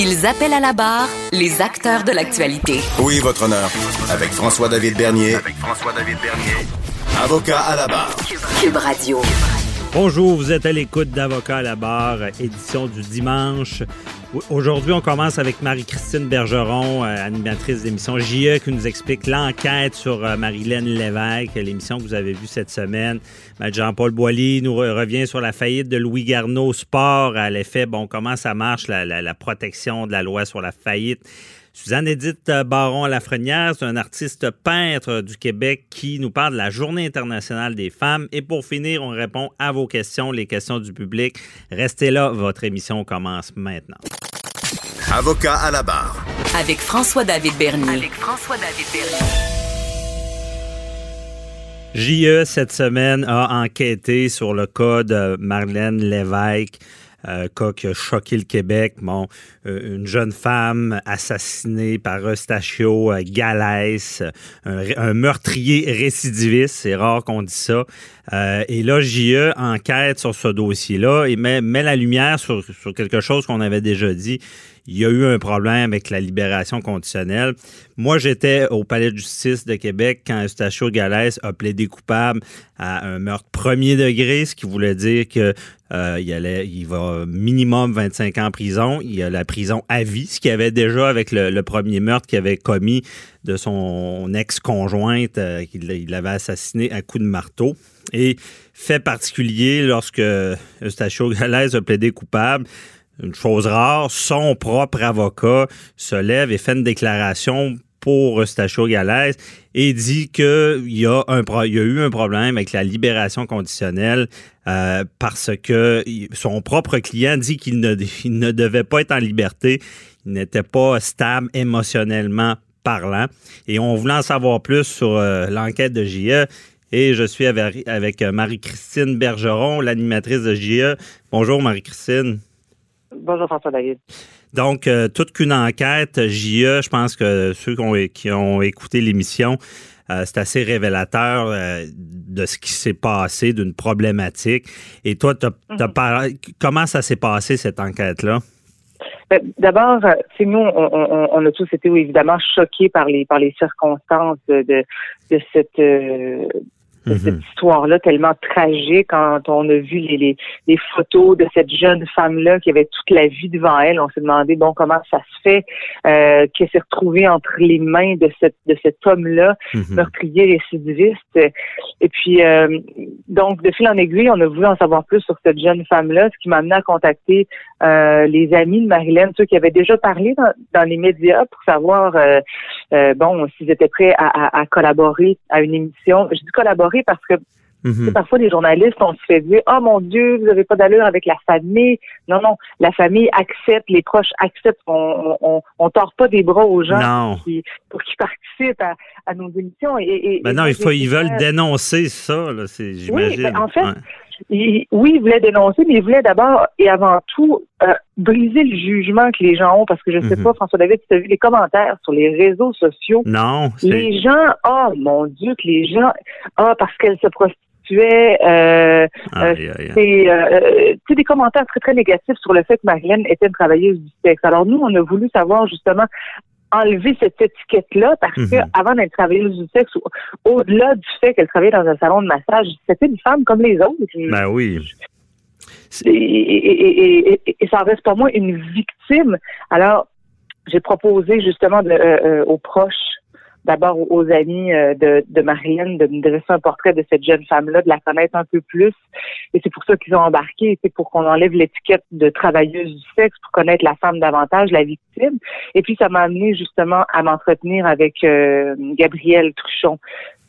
Ils appellent à la barre les acteurs de l'actualité. Oui, votre honneur. Avec François-David Bernier. Avec François-David Bernier. Avocat à la barre. Cube Radio. Bonjour, vous êtes à l'écoute d'Avocat à la barre, édition du dimanche. Aujourd'hui, on commence avec Marie-Christine Bergeron, euh, animatrice d'émission JE, qui nous explique l'enquête sur euh, Marilène Lévesque, l'émission que vous avez vue cette semaine. Jean-Paul Boilly nous revient sur la faillite de Louis Garneau Sport, à l'effet, bon, comment ça marche, la protection de la loi sur la faillite. Suzanne-Édith Baron-Lafrenière, c'est un artiste peintre du Québec qui nous parle de la Journée internationale des femmes. Et pour finir, on répond à vos questions, les questions du public. Restez là, votre émission commence maintenant. Avocat à la barre. Avec François-David Bernier. Avec François-David Bernier. JE, cette semaine, a enquêté sur le cas de Marlène Lévesque. Euh, cas qui a choqué le Québec. Bon, euh, une jeune femme assassinée par Eustachio euh, Galès, un, meurtrier récidiviste, c'est rare qu'on dise ça. Et là, JE enquête sur ce dossier-là et met, la lumière sur quelque chose qu'on avait déjà dit il y a eu un problème avec la libération conditionnelle. Moi, j'étais au Palais de justice de Québec quand Eustachio Galès a plaidé coupable à un meurtre premier degré, ce qui voulait dire que euh, allait, il va minimum 25 ans en prison. Il y a la prison à vie, ce qu'il avait déjà avec le, premier meurtre qu'il avait commis de son ex-conjointe euh, qu'il avait assassiné à coups de marteau. Et fait particulier, lorsque Eustachio Galès a plaidé coupable, une chose rare, son propre avocat se lève et fait une déclaration pour Eustachio Galès et dit qu'il y, a y a eu un problème avec la libération conditionnelle euh, parce que son propre client dit qu'il ne, il ne devait pas être en liberté, il n'était pas stable émotionnellement parlant. Et on voulait en savoir plus sur euh, l'enquête de JE. Et je suis avec, avec Marie-Christine Bergeron, l'animatrice de JE. Bonjour Marie-Christine. Bonjour François David. Donc, euh, toute qu'une enquête, JE, je pense que ceux qui ont, qui ont écouté l'émission, euh, c'est assez révélateur euh, de ce qui s'est passé, d'une problématique. Et toi, t'as, t'as par... comment ça s'est passé, cette enquête-là? D'abord, c'est nous, on, on, on, a tous été évidemment choqués par les par les circonstances de, de, de cette cette Mhm. histoire-là tellement tragique quand on a vu les, les, les photos de cette jeune femme-là qui avait toute la vie devant elle. On s'est demandé bon comment ça se fait euh, qu'elle s'est retrouvée entre les mains de cette de cet homme-là, Mhm. meurtrier récidiviste. Et puis euh, donc de fil en aiguille, on a voulu en savoir plus sur cette jeune femme-là, ce qui m'a amené à contacter euh, les amis de Marilyn, ceux qui avaient déjà parlé dans, dans les médias pour savoir bon s'ils étaient prêts à, à- à collaborer à une émission. Je dis collaborer parce que Mhm. parfois les journalistes, on se fait dire Oh mon Dieu, vous avez pas d'allure avec la famille. Non, non, la famille accepte, les proches acceptent. On on, on, tord pas des bras aux gens Non. qui, pour qu'ils participent à, à nos émissions. Et, et- Ben et non, il faut, ils veulent dénoncer ça, là, c'est, j'imagine. ben, en fait, Ouais. Il- oui, il voulait dénoncer, mais il voulait d'abord et avant tout euh, briser le jugement que les gens ont, parce que je sais Mhm. pas, François David, si tu as vu les commentaires sur les réseaux sociaux. Non, Les gens, oh mon Dieu, que les gens, ah, parce qu'elle se prostituait, euh, aïe. c'est euh, tu sais, des commentaires très, très négatifs sur le fait que Marilyn était une travailleuse du sexe. Alors nous, on a voulu savoir justement enlever cette étiquette-là parce que Mhm. avant d'être travailleuse du sexe, au- au-delà du fait qu'elle travaillait dans un salon de massage, c'était une femme comme les autres. Ben oui. Et, et, et, et, et ça reste pour moi une victime. Alors, j'ai proposé justement de, euh, euh, aux proches d'abord aux amis euh, de, de Marilyn de me dresser un portrait de cette jeune femme-là, de la connaître un peu plus. Et c'est pour ça qu'ils ont embarqué, c'est pour qu'on enlève l'étiquette de travailleuse du sexe, pour connaître la femme davantage, la victime. Et puis ça m'a amené justement à m'entretenir avec euh, Gabriel Truchon,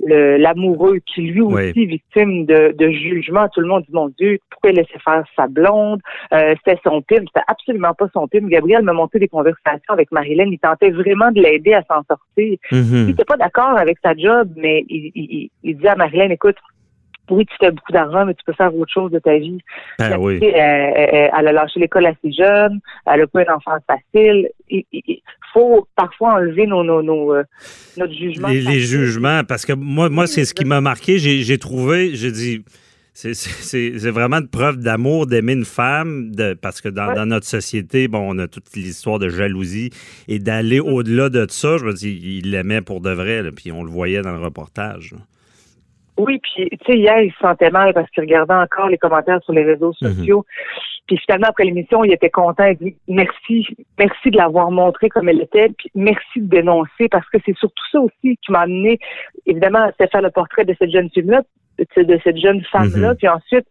l'amoureux qui lui aussi victime de, de, jugement. Tout le monde dit mon Dieu, pourquoi il laissait faire sa blonde? Euh, C'était son pime, c'était absolument pas son pime. Gabriel m'a monté des conversations avec Marilyn. Il tentait vraiment de l'aider à s'en sortir. Mhm. Il n'était pas d'accord avec sa job, mais il, il, il disait à Marilyn, écoute, oui, tu fais beaucoup d'argent, mais tu peux faire autre chose de ta vie. Ben oui. elle, a lâché l'école assez jeune, elle a pas une enfance facile. Il, faut parfois enlever nos, nos, nos euh, notre jugement. Les, les, jugements, parce que moi, moi c'est ce qui m'a marqué. J'ai trouvé, j'ai dit, c'est vraiment une preuve d'amour d'aimer une femme, de, parce que dans, dans, notre société, bon, on a toute l'histoire de jalousie et d'aller au-delà de ça. Je me dis, il l'aimait pour de vrai, puis on le voyait dans le reportage. Oui, puis tu sais, hier, il se sentait mal parce qu'il regardait encore les commentaires sur les réseaux Mhm. sociaux. Puis finalement, après l'émission, il était content. Il dit merci, merci de l'avoir montré comme elle était, puis merci de dénoncer parce que c'est surtout ça aussi qui m'a amené, évidemment, à faire le portrait de cette jeune fille-là, de cette jeune femme-là, Mhm. puis ensuite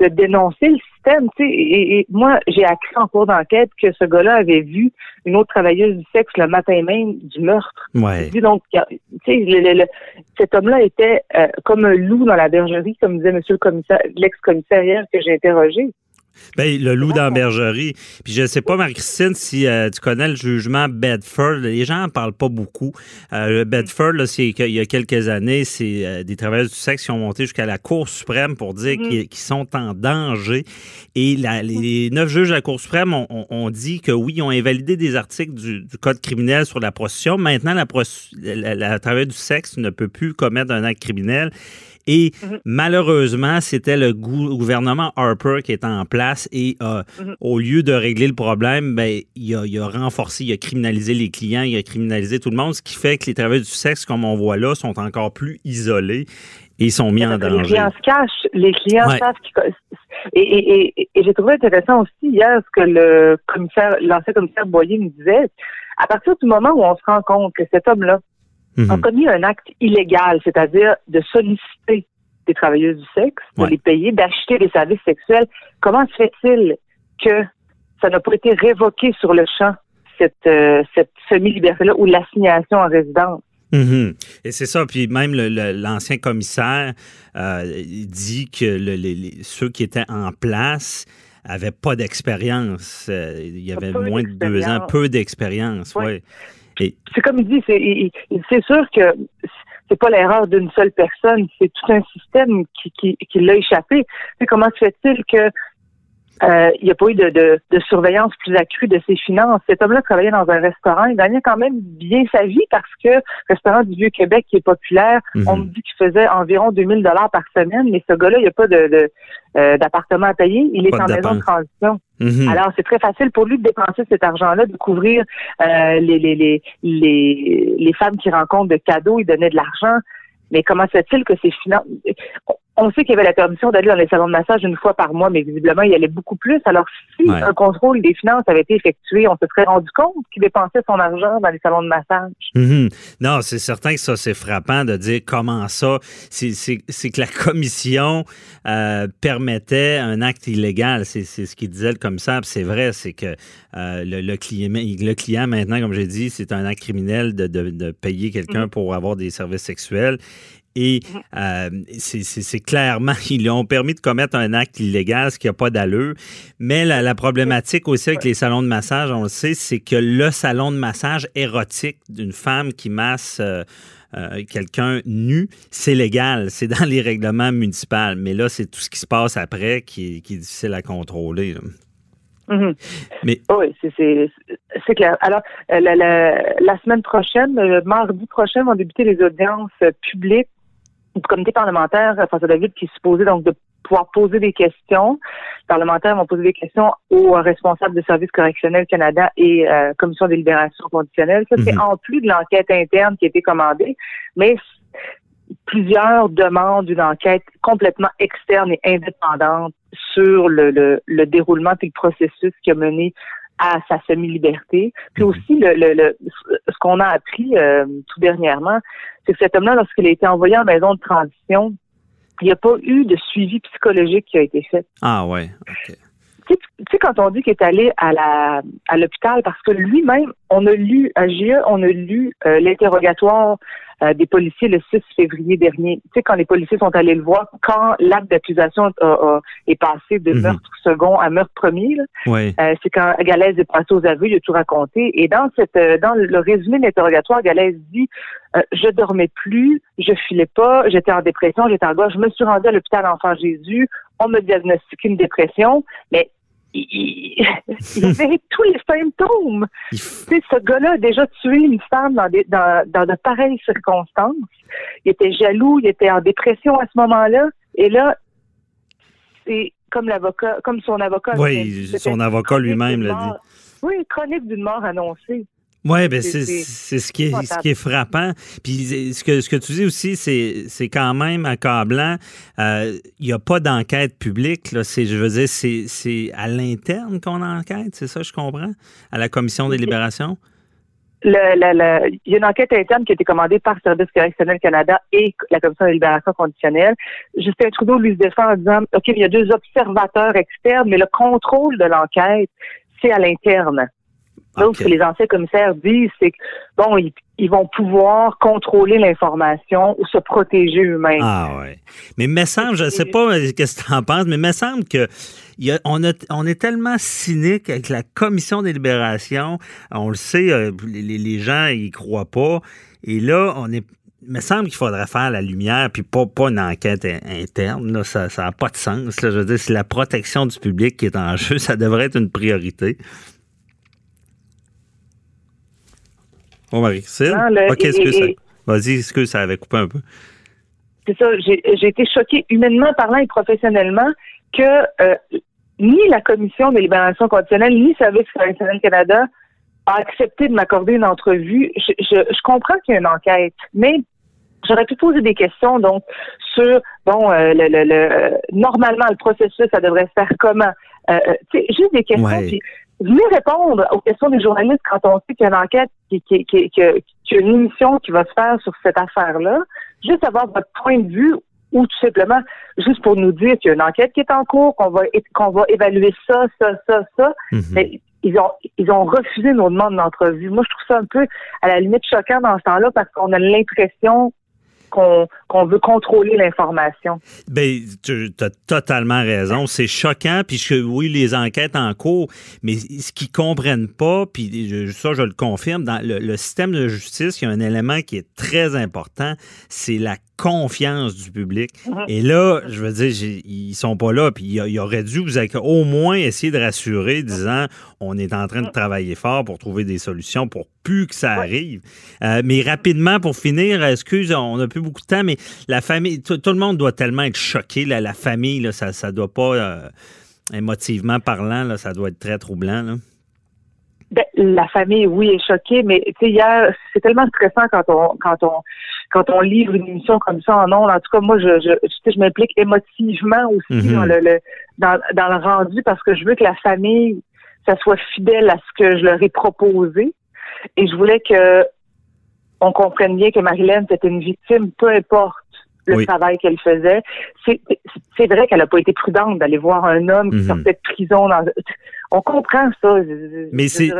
de dénoncer le système. Tu sais, et, et moi, j'ai appris en cours d'enquête que ce gars-là avait vu une autre travailleuse du sexe le matin même du meurtre. Ouais. Donc, tu sais, le- le- le- cet homme-là était euh, comme un loup dans la bergerie, comme disait Monsieur le commissaire, l'ex-commissaire hier que j'ai interrogé. Ben, le loup dans la bergerie. Puis je sais pas, Marie-Christine, si euh, tu connais le jugement Bedford. Les gens en parlent pas beaucoup. Euh, le Bedford, là, c'est qu'il y a quelques années, c'est euh, des travailleurs du sexe qui ont monté jusqu'à la Cour suprême pour dire Mhm. qu'ils qu'ils sont en danger. Et la- les neuf juges de la Cour suprême ont, dit que oui, ils ont invalidé des articles du, du Code criminel sur la prostitution. Maintenant, la, pros- la, la travailleuse du sexe ne peut plus commettre un acte criminel. Et Mhm. malheureusement, c'était le gou- gouvernement Harper qui était en place et euh, Mhm. au lieu de régler le problème, ben, il, a, il a renforcé, il a criminalisé les clients, il a criminalisé tout le monde, ce qui fait que les travailleurs du sexe, comme on voit là, sont encore plus isolés et sont mis en que Les danger. clients se cachent, les clients Ouais. savent qu'ils... Et, et, et, et j'ai trouvé intéressant aussi hier ce que le commissaire, l'ancien commissaire Boyer me disait. À partir du moment où on se rend compte que cet homme-là a Mhm. commis un acte illégal, c'est-à-dire de solliciter des travailleuses du sexe, de Ouais. les payer, d'acheter des services sexuels, comment se fait-il que ça n'a pas été révoqué sur le champ, cette, euh, cette semi-liberté-là ou l'assignation en résidence? Mhm. Et c'est ça. Puis même le- le- l'ancien commissaire euh, dit que le- les- les- ceux qui étaient en place avaient pas d'expérience. Euh, il y avait moins de deux ans, peu d'expérience. Ouais. Et c'est comme il dit, c'est, sûr que c'est pas l'erreur d'une seule personne, c'est tout un système qui, qui, qui l'a échappé. C'est comment se fait-il que euh, il n'y a pas eu de, de, de surveillance plus accrue de ses finances. Cet homme-là travaillait dans un restaurant, il gagnait quand même bien sa vie parce que le restaurant du Vieux-Québec qui est populaire, Mhm. on me dit qu'il faisait environ 2000 dollars par semaine, mais ce gars-là, il n'y a pas de, de, euh, d'appartement à payer, il est Pas en maison de transition. Mhm. Alors, c'est très facile pour lui de dépenser cet argent-là, de couvrir euh, les, les, les, les, les femmes qui rencontrent de cadeaux, il donnait de l'argent. Mais comment se fait-il que ces finances... On sait qu'il y avait la permission d'aller dans les salons de massage une fois par mois, mais visiblement, il y allait beaucoup plus. Alors, si Ouais. un contrôle des finances avait été effectué, on se serait rendu compte qu'il dépensait son argent dans les salons de massage. Mhm. Non, c'est certain que ça, c'est frappant de dire comment ça. C'est que la commission euh, permettait un acte illégal. C'est ce qu'il disait le commissaire. C'est vrai, c'est que euh, le, le client, le client, maintenant, comme j'ai dit, c'est un acte criminel de, de- de payer quelqu'un pour avoir des services sexuels. Et euh, c'est- clairement, ils lui ont permis de commettre un acte illégal, ce qui n'a pas d'allure. Mais la, la problématique aussi avec les salons de massage, on le sait, c'est que le salon de massage érotique d'une femme qui masse euh, euh, quelqu'un nu, c'est légal, c'est dans les règlements municipaux. Mais là, c'est tout ce qui se passe après qui est, qui est difficile à contrôler. là. Mhm. Mais Oui, c'est- clair. Alors, la, la, la semaine prochaine, le mardi prochain, vont débuter les audiences publiques du comité parlementaire euh, François David qui est supposé donc de pouvoir poser des questions. Les parlementaires vont poser des questions aux responsables de services correctionnels Canada et euh, commission des libérations conditionnelles. Ça, c'est Mhm. en plus de l'enquête interne qui a été commandée, mais plusieurs demandent une enquête complètement externe et indépendante sur le, le, le déroulement et le processus qui a mené à sa semi-liberté. Puis aussi, le, le, ce qu'on a appris euh, tout dernièrement, c'est que cet homme-là, lorsqu'il a été envoyé en maison de transition, il n'y a pas eu de suivi psychologique qui a été fait. Ah ouais. Tu sais, quand on dit qu'il est allé à la à l'hôpital, parce que lui-même, on a lu à GIE, on a lu euh, l'interrogatoire euh, des policiers le 6 février dernier. Tu sais, quand les policiers sont allés le voir, quand l'acte d'accusation est passé de mhm. meurtre second à meurtre premier, euh, c'est quand Galaise est passé aux aveux, il a tout raconté. Et dans cette, euh, dans le résumé de l'interrogatoire, Galaise dit je dormais plus, je filais pas, j'étais en dépression, j'étais en gauche, je me suis rendue à l'hôpital Enfant Jésus, on me diagnostiqué une dépression, mais il, il avait tous les symptômes. Tu sais, ce gars-là a déjà tué une femme dans, des, dans, dans de pareilles circonstances. Il était jaloux, il était en dépression à ce moment-là. Et là, c'est comme l'avocat, comme son avocat. Oui, son avocat lui-même l'a dit. Oui, chronique d'une mort annoncée. Oui, ben c'est ce qui est ce qui est frappant. Puis ce que ce que tu dis aussi, c'est c'est quand même accablant. Il euh, n'y a pas d'enquête publique. Là. Je veux dire, c'est à l'interne qu'on enquête, c'est ça, je comprends, à la commission des libérations? Il y a une enquête interne qui a été commandée par Service correctionnel Canada et la Commission de libération conditionnelle. Justin Trudeau lui se défend en disant OK, il y a deux observateurs externes, mais le contrôle de l'enquête, c'est à l'interne. Ce que les anciens commissaires disent, c'est que, bon, ils, vont pouvoir contrôler l'information ou se protéger eux-mêmes. Ah ouais. Mais me semble, je ne sais pas euh, ce que tu en penses, mais me semble que on, on est tellement cynique avec la commission des libérations. On le sait, euh, les, gens ils croient pas. Et là, on est me semble qu'il faudrait faire la lumière, puis pas, pas une enquête interne. ça n'a pas de sens. Je veux dire, c'est la protection du public qui est en jeu. Ça devrait être une priorité. Oh, Marie-Christine? OK, excuse. Vas-y, excuse, ça avait coupé un peu. C'est ça. J'ai été choquée, humainement parlant et professionnellement, que euh, ni la Commission de libération conditionnelle, ni Service correctionnel Canada a accepté de m'accorder une entrevue. Je, je, comprends qu'il y a une enquête, mais j'aurais pu poser des questions donc sur bon euh, le, le, normalement le processus ça devrait se faire comment? Euh, juste des questions venez répondre aux questions des journalistes quand on sait qu'il y a une enquête, qui, qui, qui, qui, a une émission qui va se faire sur cette affaire-là. Juste avoir votre point de vue ou tout simplement juste pour nous dire qu'il y a une enquête qui est en cours, qu'on va qu'on va évaluer ça, ça, ça, ça. Mhm. Mais ils ont ils ont refusé nos demandes d'entrevue. Moi, je trouve ça un peu à la limite choquant dans ce temps-là parce qu'on a l'impression qu'on veut contrôler l'information. Bien, tu as totalement raison. C'est choquant, puis oui, les enquêtes en cours, mais ce qu'ils comprennent pas, puis ça, je le confirme, dans le, système de justice, il y a un élément qui est très important, c'est la confiance du public. Mhm. Et là, je veux dire, ils sont pas là, puis il aurait dû vous au moins essayer de rassurer, disant on est en train de travailler fort pour trouver des solutions pour plus que ça arrive. Euh, mais rapidement, pour finir, excuse, on n'a plus beaucoup de temps, mais la famille, tout, le monde doit tellement être choqué. la famille, là, ça ne doit pas, euh, émotivement parlant, là, ça doit être très troublant. Là. Ben, la famille, oui, est choquée, mais tu sais, hier, c'est tellement stressant quand on quand on quand on livre une émission comme ça en ondes. En tout cas, moi, je je, je m'implique émotivement aussi mm-hmm. dans le, dans, dans le rendu parce que je veux que la famille, ça soit fidèle à ce que je leur ai proposé. Et je voulais que on comprenne bien que Marilyn, c'était une victime, peu importe le travail qu'elle faisait. C'est vrai qu'elle n'a pas été prudente d'aller voir un homme qui mhm. sortait de prison. On comprend ça. Mais c'est...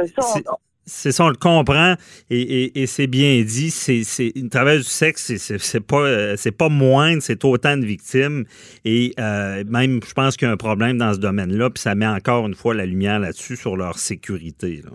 C'est ça, on le comprend et, c'est bien dit. C'est une travail du sexe, c'est pas euh, c'est pas moindre, c'est autant de victimes et euh, même je pense qu'il y a un problème dans ce domaine-là. Puis ça met encore une fois la lumière là-dessus sur leur sécurité. Là.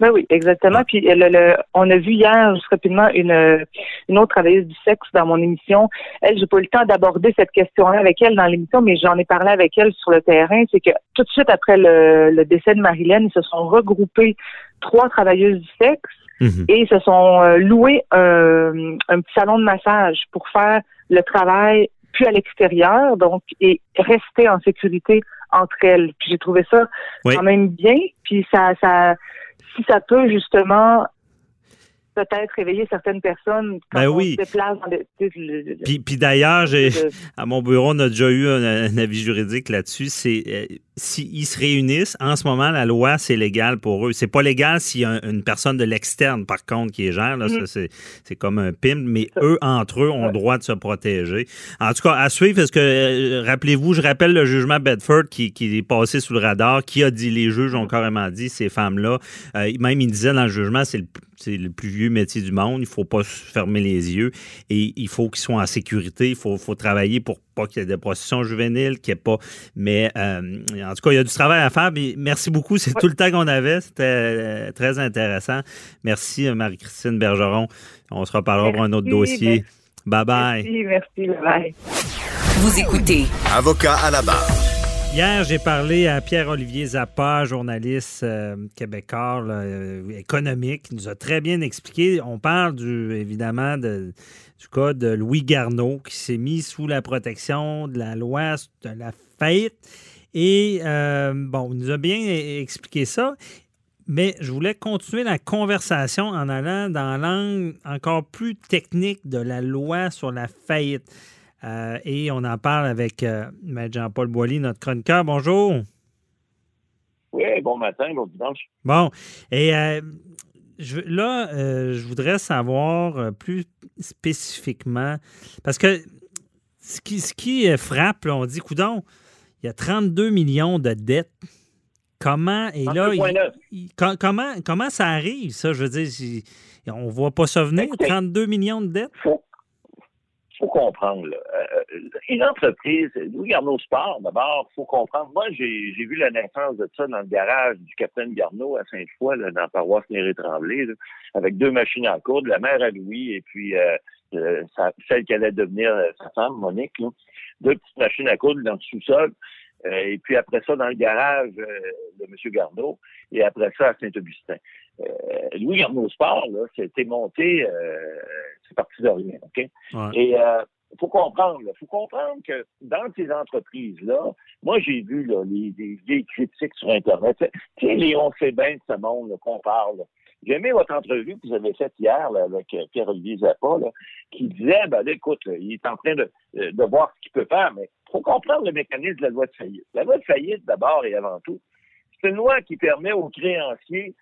Ben oui, exactement. Puis le, on a vu hier, juste rapidement, une, une autre travailleuse du sexe dans mon émission. Elle, j'ai pas eu le temps d'aborder cette question-là avec elle dans l'émission, mais j'en ai parlé avec elle sur le terrain. C'est que tout de suite après le, décès de Marilyn, ils se sont regroupés trois travailleuses du sexe mhm. et ils se sont euh, loués un, un petit salon de massage pour faire le travail plus à l'extérieur, donc et rester en sécurité entre elles. Puis j'ai trouvé ça quand même bien. Puis ça, ça si ça peut justement peut-être réveiller certaines personnes quand ben on se déplace dans le, puis, d'ailleurs, à mon bureau, on a déjà eu un, avis juridique là-dessus. C'est euh, s'ils se réunissent, en ce moment, la loi, c'est légal pour eux. C'est pas légal s'il y a une personne de l'externe, par contre, qui est gère. Là, Mm. c'est, c'est comme un pimp, mais eux, entre eux, ont le droit de se protéger. En tout cas, à suivre, est-ce que, euh, rappelez-vous, je rappelle le jugement Bedford qui, qui est passé sous le radar, qui a dit, les juges ont carrément dit, ces femmes-là, euh, même ils disaient dans le jugement, c'est le, c'est le plus vieux métier du monde, il faut pas se fermer les yeux et il faut qu'ils soient en sécurité, il faut, faut travailler pour pas qu'il y ait de prostitution juvénile, qu'il n'y ait pas. Mais euh, en tout cas, il y a du travail à faire. Mais merci beaucoup. C'est tout le temps qu'on avait. C'était euh, très intéressant. Merci, euh, Marie-Christine Bergeron. On se reparlera pour un autre dossier. Bye bye. Merci, merci, bye. Vous écoutez Avocat à la barre. Hier, j'ai parlé à Pierre-Olivier Zappa, journaliste euh, québécois, euh, économique. Il nous a très bien expliqué. On parle évidemment de- du cas de Louis Garneau qui s'est mis sous la protection de la loi de la faillite. Et euh, bon, il nous a bien expliqué ça. Mais je voulais continuer la conversation en allant dans l'angle encore plus technique de la loi sur la faillite. Euh, et on en parle avec euh, Jean-Paul Boilly, notre chroniqueur. Bonjour. Oui, bon matin, bon dimanche. Bon, et euh, je, là, je voudrais savoir plus spécifiquement, parce que ce qui, ce qui frappe, là, on dit, coudon, il y a 32 millions de dettes. Comment, et là, il- 32,9. il- com- comment, comment ça arrive, ça? Je veux dire, on ne voit pas ça venir, Écoutez. 32 millions de dettes? faut, faut comprendre. là. Euh, une entreprise, Louis Garneau Sport, d'abord, faut comprendre. Moi, j'ai vu la naissance de ça dans le garage du capitaine Garneau à Sainte-Foy, dans la paroisse Néré-Tremblay, là, avec deux machines en cours, la mère à Louis et puis euh, euh, celle qui allait devenir euh, sa femme, Monique. Deux petites machines à coudre dans le sous-sol. Euh, et puis après ça, dans le garage euh, de M. Garneau, et après ça, à Saint-Augustin. Euh, Louis Garneau Sport, là, c'était monté, euh, c'est parti de rien, OK? Ouais. Et euh, faut comprendre, il faut comprendre que dans ces entreprises-là, moi j'ai vu là, les, des vieilles critiques sur Internet. Tu sais, les on sait bien de ce monde qu'on parle. J'ai aimé votre entrevue que vous avez faite hier là, avec Pierre-Olivier Zappa, là, qui disait, ben là, écoute, là, il est en train de, de voir ce qu'il peut faire, mais faut comprendre le mécanisme de la loi de faillite. La loi de faillite, d'abord et avant tout, c'est une loi qui permet aux créanciers,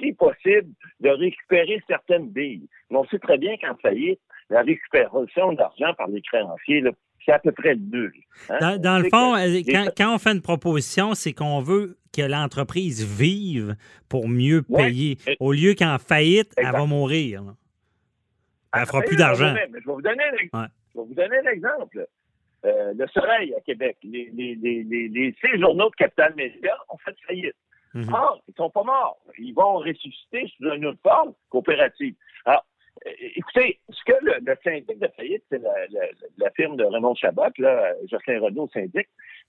si possible, de récupérer certaines billes. Mais on sait très bien qu'en faillite, la récupération d'argent par les créanciers, là, c'est à peu près nul. hein. Dans, le fond, que quand, quand on fait une proposition, c'est qu'on veut que l'entreprise vive pour mieux Ouais. payer. Au lieu qu'en faillite, elle va mourir. là. Elle fera Ah, plus d'argent. je vais- vous donner un, ex- Ouais. je vais vous donner un exemple. Euh, le Soleil à Québec, les, les, les, les, les six journaux de Capital Média ont fait faillite. Mhm. Or, ils sont pas morts. Ils vont ressusciter sous une autre forme coopérative. Alors, écoutez, ce que le, syndic de faillite, c'est la, la, firme de Raymond Chabot, là, Jocelyn Renaud, syndic,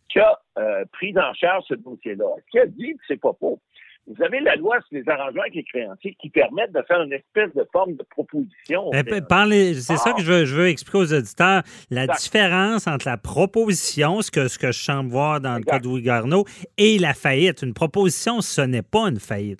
qui a euh, pris en charge ce dossier-là. Ce qu'il a dit, c'est pas faux? Vous avez la loi sur les arrangements avec les créanciers qui permettent de faire une espèce de forme de proposition. Eh, parlez- C'est ça que je veux, je veux expliquer aux auditeurs. La Exact. différence entre la proposition, ce que, ce que je semble voir dans le cas de Louis Garneau, et la faillite. Une proposition, ce n'est pas une faillite.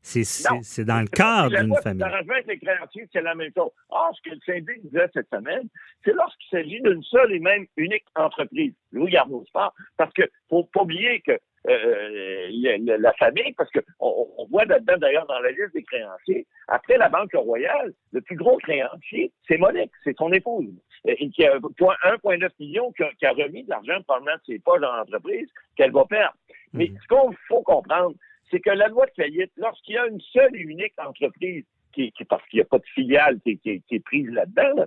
C'est dans le cadre d'une famille. l'arrangement avec les créanciers, c'est la même chose. Or, ce que le syndic disait cette semaine, c'est lorsqu'il s'agit d'une seule et même unique entreprise, Louis Garneau Sport, parce que faut pas oublier que le- le- la famille, parce que on, voit là-dedans d'ailleurs dans la liste des créanciers, après la Banque Royale, le plus gros créancier, c'est Monique, c'est son épouse, et qui a point- 1,9 million qui a, qui a remis de l'argent probablement de ses poches dans l'entreprise qu'elle va perdre. Mais Mhm. ce qu'il faut comprendre, c'est que la loi de faillite, lorsqu'il y a une seule et unique entreprise, qui, qui- parce qu'il n'y a pas de filiale qui, qui- qui est prise là-dedans, là,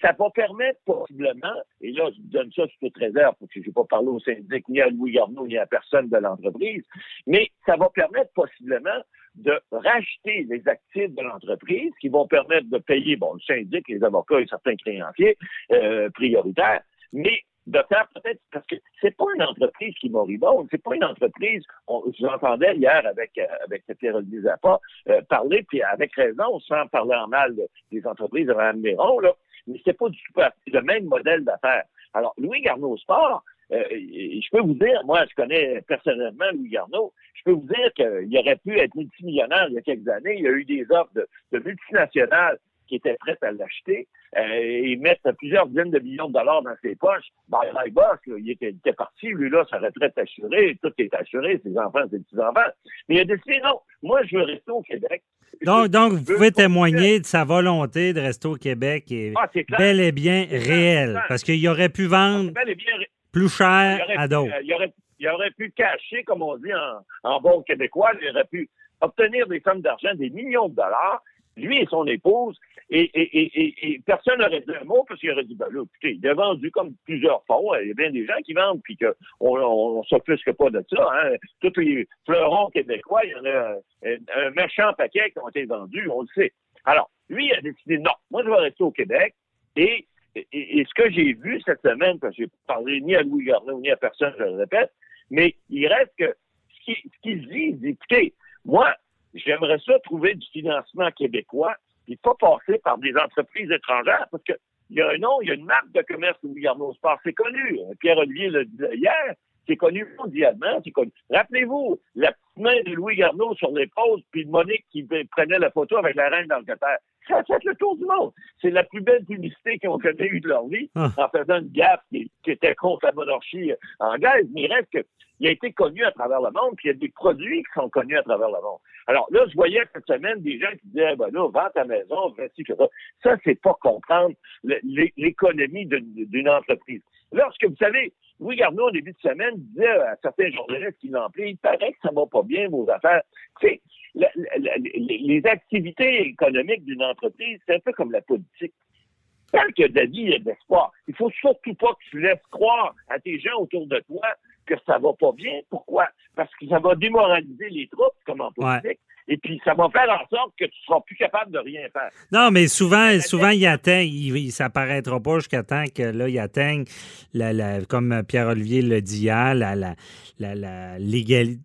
ça va permettre possiblement, et là, je donne ça sous toute réserve, parce que je n'ai pas parlé au syndic, ni à Louis Garneau, ni à personne de l'entreprise, mais ça va permettre possiblement de racheter les actifs de l'entreprise qui vont permettre de payer, bon, le syndic, les avocats et certains créanciers euh, prioritaires, mais de faire peut-être parce que c'est pas une entreprise qui moribonde, c'est pas une entreprise. On, je l'entendais hier avec euh, avec Pierre-Olivier Zappa euh, parler, puis avec raison, sans parler en mal de- des entreprises de Mme Méron, là, mais c'est pas du tout le même modèle d'affaires. Alors, Louis Garneau Sport, euh, je peux vous dire, moi, je connais personnellement Louis Garneau, je peux vous dire qu'il aurait pu être multimillionnaire il y a quelques années. Il y a eu des offres de multinationales qui était prête à l'acheter euh, et mettre plusieurs dizaines de millions de dollars dans ses poches. Ben, my boss, là, il, était, il était parti, lui, là, sa retraite assurée, tout est assuré, ses enfants, ses petits-enfants. Mais il a décidé, non, moi, je veux rester au Québec. Donc, vous pouvez témoigner de sa volonté de rester au Québec et Ah, bel et bien réelle. Parce qu'il aurait pu vendre et bien, plus cher à d'autres. euh, il, aurait, il aurait pu cacher, comme on dit en, en bon québécois, il aurait pu obtenir des sommes d'argent, des millions de dollars, lui et son épouse, et, personne n'aurait dit un mot parce qu'il aurait dit, ben là, écoutez, il a vendu comme plusieurs fonds, il y a bien des gens qui vendent, puis qu'on on, on s'offusque pas de ça. Hein. Tous les fleurons québécois, il y en a un, un méchant paquet qui ont été vendus, on le sait. Alors, lui, a décidé, non, moi, je vais rester au Québec, et ce que j'ai vu cette semaine, parce que j'ai parlé ni à Louis Garneau ni à personne, je le répète, mais il reste que ce qu'il qu'il dit, il dit, écoutez, moi, j'aimerais ça trouver du financement québécois, puis pas passer par des entreprises étrangères, parce que il y a un nom, il y a une marque de commerce Louis Garneau Sport, c'est connu. Pierre-Olivier le disait hier, c'est connu mondialement, c'est connu. Rappelez-vous, la petite main de Louis Garneau sur l'épaule, puis Monique qui prenait la photo avec la reine d'Angleterre. Ça a fait le tour du monde. C'est la plus belle publicité qu'ils ont jamais eue de leur vie, Ah. en faisant une gaffe qui, qui était contre la monarchie anglaise, mais il reste que il a été connu à travers le monde, puis il y a des produits qui sont connus à travers le monde. Alors là, je voyais cette semaine des gens qui disaient, ben là, vends ta maison, vends ci, que ça. Ça, c'est pas comprendre l'économie d'une entreprise. Lorsque, vous savez, Louis Garneau, au début de semaine, disait à certains journalistes qui l'emplient, il paraît que ça va pas bien, vos affaires. Tu sais, la- la- la- les activités économiques d'une entreprise, c'est un peu comme la politique. Tant que David il y a de l'espoir, il faut surtout pas que tu laisses croire à tes gens autour de toi que ça va pas bien. Pourquoi? Parce que ça va démoraliser les troupes, comme en politique, et puis ça va faire en sorte que tu seras plus capable de rien faire. Non, mais souvent, souvent il attend, il, il- ça paraîtra pas jusqu'à temps que là, il atteigne, la, la- comme Pierre-Olivier le dit hier, la, la, la, la légalité,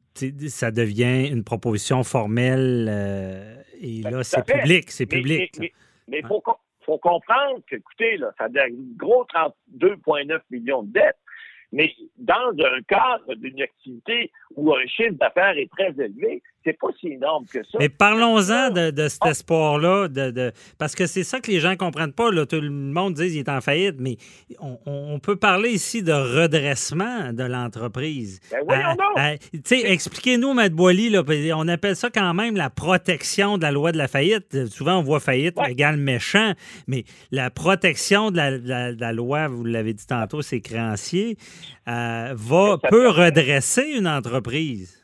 ça devient une proposition formelle euh, et Ben, là, c'est fait. public, c'est Mais- public. Mais mais il faut, com- faut comprendre que, écoutez, là, ça a un gros 32,9 millions de dettes, mais dans un cadre d'une activité où un chiffre d'affaires est très élevé, c'est pas si énorme que ça. Mais parlons-en de, de cet espoir-là, de, de- parce que c'est ça que les gens ne comprennent pas. Là. Tout le monde dit qu'il est en faillite, mais on, on peut parler ici de redressement de l'entreprise. Ben tu sais, Expliquez-nous, M. Boily, là, on appelle ça quand même la protection de la loi de la faillite. Souvent, on voit faillite Ouais. égale méchant, mais la protection de la, de la- de la loi, vous l'avez dit tantôt, c'est créancier, euh, va, peut redresser une entreprise.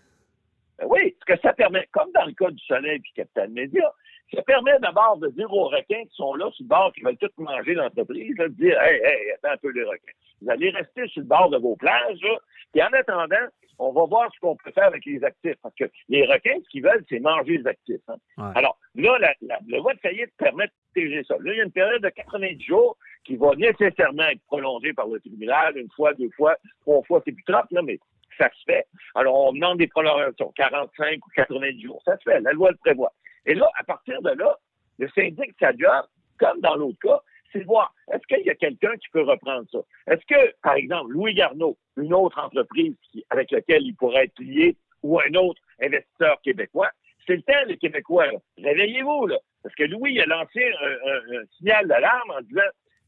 Ben Oui, ce que ça permet, comme dans le cas du Soleil et Capitaine Média, ça permet d'abord de dire aux requins qui sont là sur le bord, qui veulent tout manger l'entreprise, de dire Hey, hey, attends un peu les requins. Vous allez rester sur le bord de vos plages, là, puis en attendant, on va voir ce qu'on peut faire avec les actifs. Parce que les requins, ce qu'ils veulent, c'est manger les actifs. hein. Ouais. Alors, là, la, la, le loi de faillite permet de protéger ça. Là, il y a une période de 90 jours qui va nécessairement être prolongée par le tribunal, une fois, deux fois, trois fois, c'est plus trop, là, mais ça se fait. Alors, on demande des prolongations, 45 ou 90 jours. Ça se fait, la loi le prévoit. Et là, à partir de là, le syndic, sa job, comme dans l'autre cas, c'est de voir, est-ce qu'il y a quelqu'un qui peut reprendre ça? Est-ce que, par exemple, Louis Garneau, une autre entreprise avec laquelle il pourrait être lié, ou un autre investisseur québécois, c'est le temps, les Québécois. Réveillez-vous, là. Parce que Louis il a lancé un signal d'alarme en disant,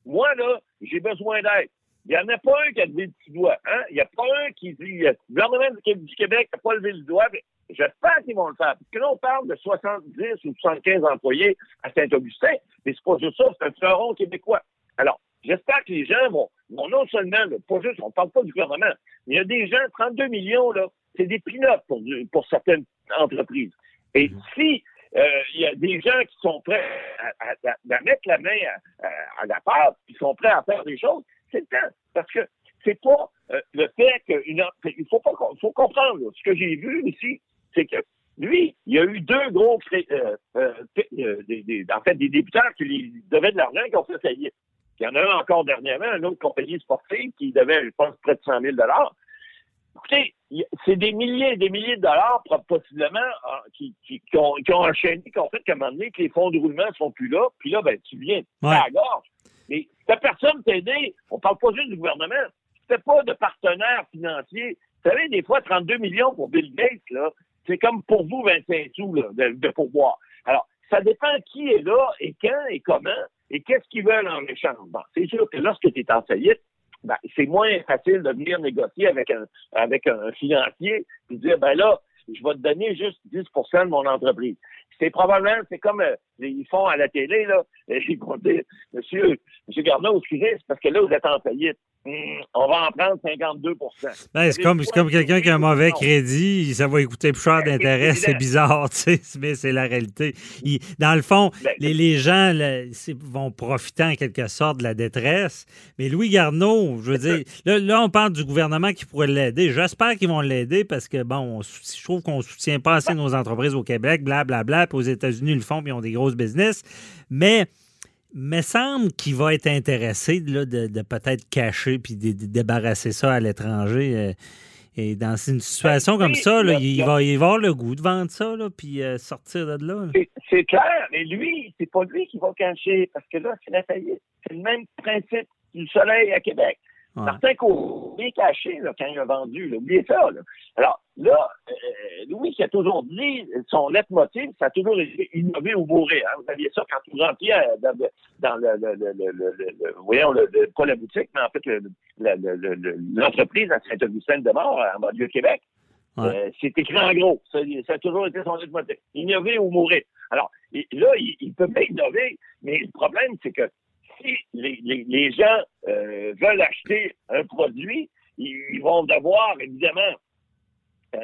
moi, là, j'ai besoin d'aide. Il n'y en a pas un qui a levé le petit doigt. Hein? Il n'y a pas un qui dit, le gouvernement du Québec- n'a pas levé le doigt. mais J'espère qu'ils vont le faire. Parce que là, on parle de 70 ou 75 employés à Saint-Augustin, mais c'est pas juste ça, c'est un fleuron québécois. Alors, j'espère que les gens vont, vont non seulement, là, pas juste, on parle pas du gouvernement, mais il y a des gens, 32 millions, là, c'est des pilotes pour, pour certaines entreprises. Et si euh, il y a des gens qui sont prêts à, à- à- mettre la main à, à- à la pâte, qui sont prêts à faire des choses, c'est le temps. Parce que c'est pas euh, le fait qu'une il faut pas il faut comprendre là, ce que j'ai vu ici, c'est que lui, il y a eu deux gros euh, euh, des, des- en fait des débutants qui lui devaient de l'argent qui ont fait faillite. Il y en a un encore dernièrement, une autre compagnie sportive qui devait, je pense, près de 100 000 Écoutez, il- c'est des milliers et des milliers de dollars, possiblement, qui, qui, qui ont, qui ont enchaîné, qui ont fait qu'à un moment donné, que les fonds de roulement ne sont plus là, puis là, ben, tu viens Ouais. à la gorge. Mais si personne t'aider, on parle pas juste du gouvernement, si pas de partenaire financier, vous savez, des fois, 32 millions pour Bill Gates, là, c'est comme pour vous 25 sous là, de, de pourboire. Alors, ça dépend qui est là et quand et comment et qu'est-ce qu'ils veulent en échange. Bon, c'est sûr que lorsque tu es en faillite, ben, c'est moins facile de venir négocier avec un, avec un financier et dire, ben là, je vais te donner juste 10% de mon entreprise. C'est probablement, c'est comme euh, ils font à la télé, là. Ils vont dire, Monsieur, Monsieur Garneau, excusez, c'est parce que là, vous êtes en faillite. Hum, on va en prendre 52% ben, C'est comme, comme quelqu'un qui a un mauvais crédit, ça va écouter plus cher ben, d'intérêt, c'est bizarre, tu sais, mais c'est la réalité. dans le fond, ben, les, les, gens vont profiter en quelque sorte de la détresse, mais Louis Garneau, je veux dire, là, on parle du gouvernement qui pourrait l'aider. J'espère qu'ils vont l'aider parce que, bon, je trouve qu'on ne soutient pas assez nos entreprises au Québec, blablabla, bla, bla, puis aux États-Unis, ils le font, puis ils ont des grosses business, mais me semble qu'il va être intéressé de, peut-être cacher puis de, débarrasser ça à l'étranger. Euh, et dans une situation comme ça, il, va, y avoir le goût de vendre ça, là, puis euh, sortir de là. C'est clair, mais lui, c'est pas lui qui va cacher, parce que là, c'est la faillite. C'est le même principe du soleil à Québec. Certains qu'on bien caché là, quand il a vendu. Là. Oubliez ça. Là. Alors là, euh, Louis qui a toujours dit, son leitmotiv, ça a toujours été innover ou mourir. Hein. Vous aviez ça quand vous rentriez euh, dans, dans le, le, le, le, voyons, pas la boutique, mais en fait l'entreprise à Saint-Augustin-de-Mort, en banlieue Québec. Euh, c'est écrit en gros. Ça, ça, a toujours été son leitmotiv. Innover ou mourir. Alors, là, il, il peut pas innover, mais le problème, c'est que si les, gens euh, veulent acheter un produit, ils, vont devoir, évidemment, euh,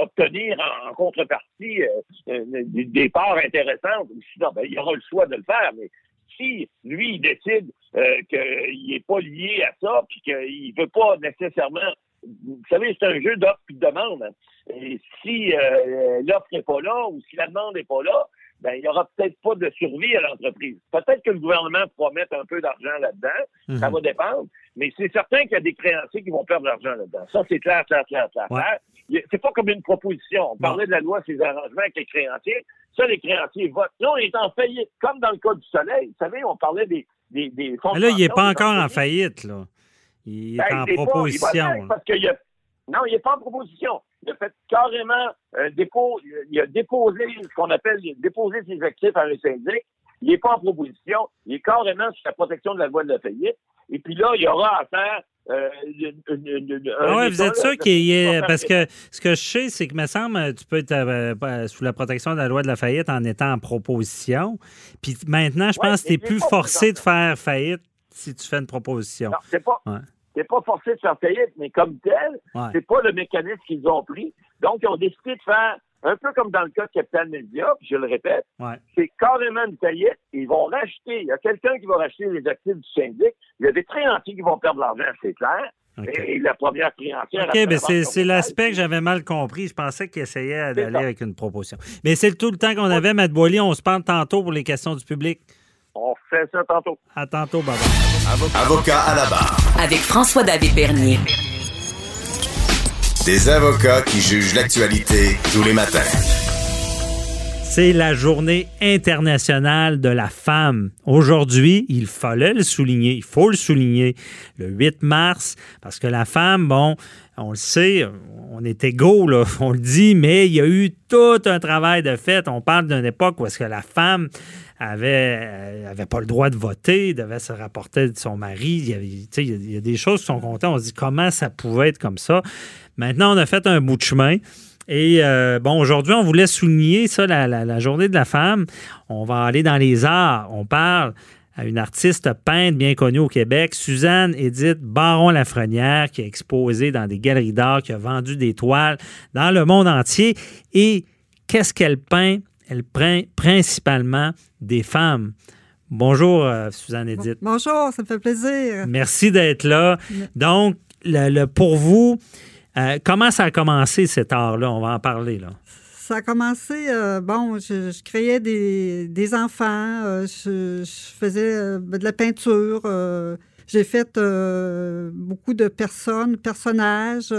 obtenir en, contrepartie euh, des, parts intéressantes. Sinon, ben, il aura le choix de le faire. Mais si lui, il décide qu'il n'est pas lié à ça, puis qu'il ne veut pas nécessairement vous savez, c'est un jeu d'offre et de demande. Et si l'offre n'est pas là ou si la demande n'est pas là, ben, il n'y aura peut-être pas de survie à l'entreprise. Peut-être que le gouvernement pourra mettre un peu d'argent là-dedans. Ça mhm. va dépendre. Mais c'est certain qu'il y a des créanciers qui vont perdre de l'argent là-dedans. Ça, c'est clair, clair, clair, clair. C'est pas comme une proposition. On parlait de la loi sur les arrangements avec les créanciers. Ça, les créanciers votent. Là, on est en faillite. Comme dans le cas du soleil. Vous savez, on parlait des, des, des fonds. Mais là, il n'est pas encore en faillite, là. Il est ben, en proposition. parce a... Non, il n'est pas en proposition il a fait carrément un dépôt, il a déposé ce qu'on appelle, déposé ses actifs à un syndic. Il n'est pas en proposition, il est carrément sur la protection de la loi de la faillite. Et puis là, il y aura à faire euh, ah oui, vous êtes sûr qu'il y ait. Parce que ce que je sais, c'est que, me semble, tu peux être euh, sous la protection de la loi de la faillite en étant en proposition. Puis maintenant, je pense que tu n'es plus forcé de faire faillite si tu fais une proposition. Non, c'est pas c'est pas forcé de faire faillite, mais comme tel, c'est pas le mécanisme qu'ils ont pris. Donc, ils ont décidé de faire un peu comme dans le cas de Capital Media, puis je le répète, c'est carrément une faillite. Ils vont racheter. Il y a quelqu'un qui va racheter les actifs du syndic. Il y a des créanciers qui vont perdre l'argent, c'est clair. Et la première créancière. OK, mais c'est l'aspect que j'avais mal compris. Je pensais qu'il essayait d'aller avec une proposition. Mais c'est tout le temps qu'on avait, Matt Boily. On se parle tantôt pour les questions du public. On fait ça tantôt. À tantôt, bye, Avocat à la barre. Avec François-David Bernier. Des avocats qui jugent l'actualité tous les matins. C'est la journée internationale de la femme. Aujourd'hui, il fallait le souligner, il faut le souligner, le 8 mars, parce que la femme, bon, on le sait, on est égaux, là, on le dit, mais il y a eu tout un travail de fait. On parle d'une époque où est-ce que la femme avait, euh, avait pas le droit de voter, devait se rapporter de son mari. Il y, avait, a des choses qui sont comptées. On se dit comment ça pouvait être comme ça. Maintenant, on a fait un bout de chemin. Et euh, bon, aujourd'hui, on voulait souligner ça, la, journée de la femme. On va aller dans les arts. On parle à une artiste peintre bien connue au Québec, Suzanne Edith Baron-Lafrenière, qui a exposé dans des galeries d'art, qui a vendu des toiles dans le monde entier. Et qu'est-ce qu'elle peint? Elle peint principalement des femmes. Bonjour, euh, Suzanne Edith. Bonjour, ça me fait plaisir. Merci d'être là. Donc, le, pour vous, euh, comment ça a commencé cet art-là? On va en parler, là. Ça a commencé, euh, bon, je, créais des, enfants, je, faisais de la peinture, j'ai fait beaucoup de personnes, personnages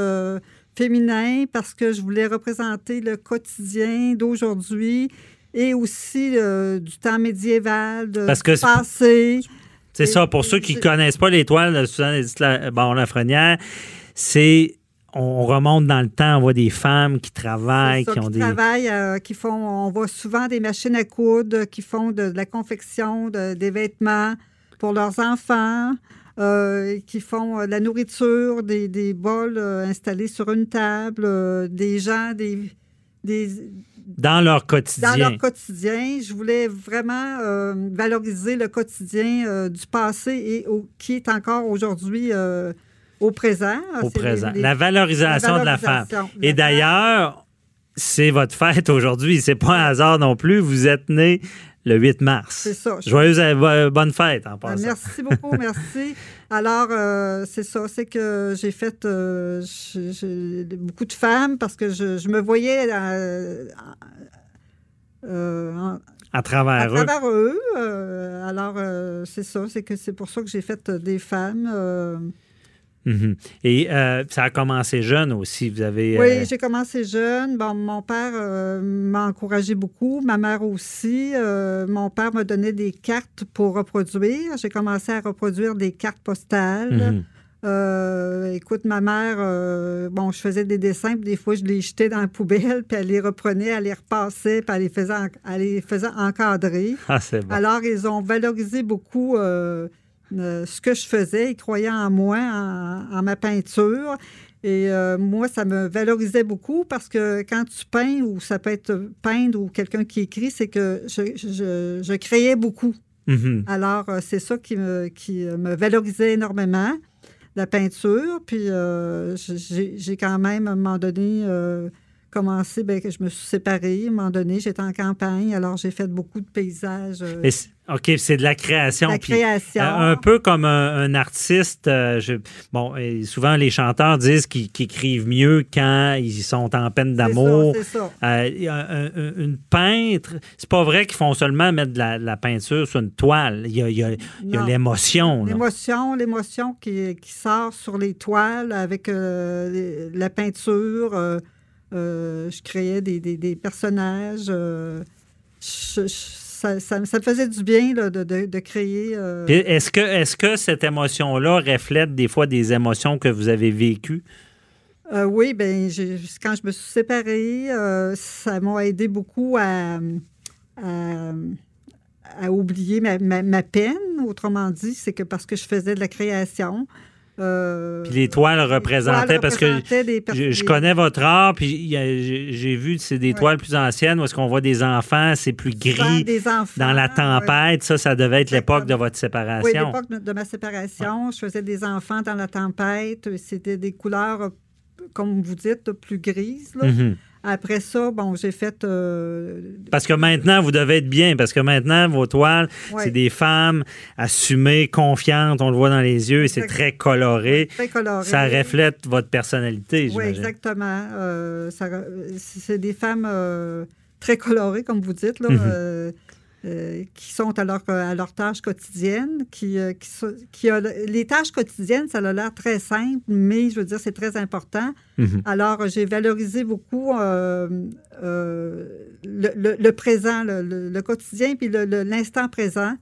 féminins parce que je voulais représenter le quotidien d'aujourd'hui et aussi euh, du temps médiéval, de Parce que passé. C'est ça, pour ceux qui ne connaissent pas l'étoile de Suzanne Edith Baron Lafrenière, c'est on remonte dans le temps, on voit des femmes qui travaillent, ça, qui ont qui des. travaillent, euh, qui font, on voit souvent des machines à coudre, qui font de, de la confection, de- des vêtements pour leurs enfants, euh, qui font euh, de la nourriture, des, des bols euh, installés sur une table, euh, des gens, des, des, Dans leur quotidien. dans leur quotidien. Je voulais vraiment valoriser le quotidien du passé et au- qui est encore aujourd'hui au présent. au C'est les- présent. les- la valorisation de la femme. de Et d'ailleurs, c'est votre fête aujourd'hui. C'est pas un hasard non plus. Vous êtes né le 8 mars. C'est ça. Joyeuse euh, bonne fête en Ah, passant. merci beaucoup, merci. Alors, euh, c'est ça, c'est que j'ai fait euh, j'ai- beaucoup de femmes parce que je, je me voyais euh, en- À à travers eux. travers eux. alors, c'est ça, c'est que c'est pour ça que j'ai fait des femmes. Mhm. Et euh, ça a commencé jeune aussi. Vous avez. Oui, euh, j'ai commencé jeune. Bon, mon père euh, m'a encouragé beaucoup, ma mère aussi. Euh, mon père me donnait des cartes pour reproduire. J'ai commencé à reproduire des cartes postales. mhm. Euh, écoute, ma mère, euh, bon, je faisais des dessins, puis des fois, je les jetais dans la poubelle, puis elle les reprenait, elle les repassait, puis elle les faisait, en- elle les faisait encadrer. Ah, c'est bon. Alors, ils ont valorisé beaucoup euh, euh, ce que je faisais. Ils croyaient en moi, en, en ma peinture. Et euh, moi, ça me valorisait beaucoup parce que quand tu peins, ou ça peut être peindre ou quelqu'un qui écrit, c'est que je, je- je créais beaucoup. Mhm. Alors, euh, c'est ça qui me, qui me valorisait énormément, la peinture. Puis, euh, j'ai quand même, à un moment donné, commencé, bien, que je me suis séparée. À un moment donné, j'étais en campagne, alors j'ai fait beaucoup de paysages. euh, OK, c'est de la création. la puis, création. euh, un peu comme un, un artiste. euh, je- bon, et souvent, les chanteurs disent qu'ils écrivent mieux quand ils sont en peine d'amour. Euh, une peintre, c'est pas vrai qu'ils font seulement mettre de la, de la peinture sur une toile. Il y a, l'émotion. L'émotion, l'émotion qui, qui sort sur les toiles avec la peinture. Euh, je créais des, des- des personnages. euh, je- je- ça, ça- ça me faisait du bien là, de, de- de créer. euh, Est-ce que, est que cette émotion-là reflète des fois des émotions que vous avez vécues? Oui, ben quand je me suis séparée, ça m'a aidé beaucoup à, à, à oublier ma, ma- ma peine. Autrement dit, c'est que parce que je faisais de la création. Euh, Puis les toiles les représentaient, toiles parce que représentaient je, connais votre art, puis j'ai vu, c'est des Ouais. toiles plus anciennes où est-ce qu'on voit des enfants, c'est plus gris. des enfants, Dans la ouais. tempête, ça, ça devait être l'époque de votre Oui, séparation. l'époque de, ma séparation, je faisais des enfants dans la tempête. C'était des couleurs, euh, comme vous dites, plus grises. là. Mhm. Après ça, bon, j'ai fait. euh, Parce que maintenant, vous devez être bien, parce que maintenant, vos toiles, ouais, c'est des femmes assumées, confiantes, on le voit dans les yeux, et c'est très coloré. très colorées. Ça reflète votre personnalité, Oui, exactement. Euh, c'est des femmes euh, très colorées, comme vous dites, là, Mhm. Euh, qui sont à leur, à leur tâche quotidienne, qui, euh, qui, sont- qui a, les tâches quotidiennes, ça a l'air très simple, mais je veux dire, c'est très important. Mhm. Alors, j'ai valorisé beaucoup euh, le, le- le présent, le, quotidien, puis l'instant présent,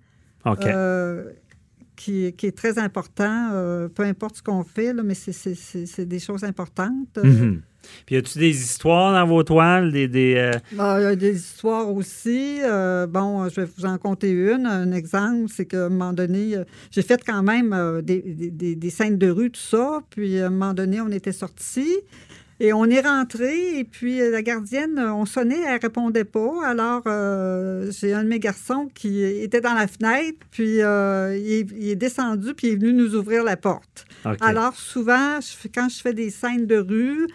qui, qui est très important, peu importe ce qu'on fait, là, mais c'est- des choses importantes. Mhm. Puis, y a-tu des histoires dans vos toiles, des. des, euh, il y a des histoires aussi. Euh, bon, je vais vous en compter une. Un exemple, c'est qu'à un moment donné, euh, j'ai fait quand même euh, des, des- des- scènes de rue, tout ça. Puis à un moment donné, on était sortis. Et on est rentré, et puis euh, la gardienne, euh, on sonnait, elle répondait pas. Alors, euh, j'ai un de mes garçons qui était dans la fenêtre, puis euh, il, est, il est descendu, puis il est venu nous ouvrir la porte. Alors, souvent, je quand je fais des scènes de rue,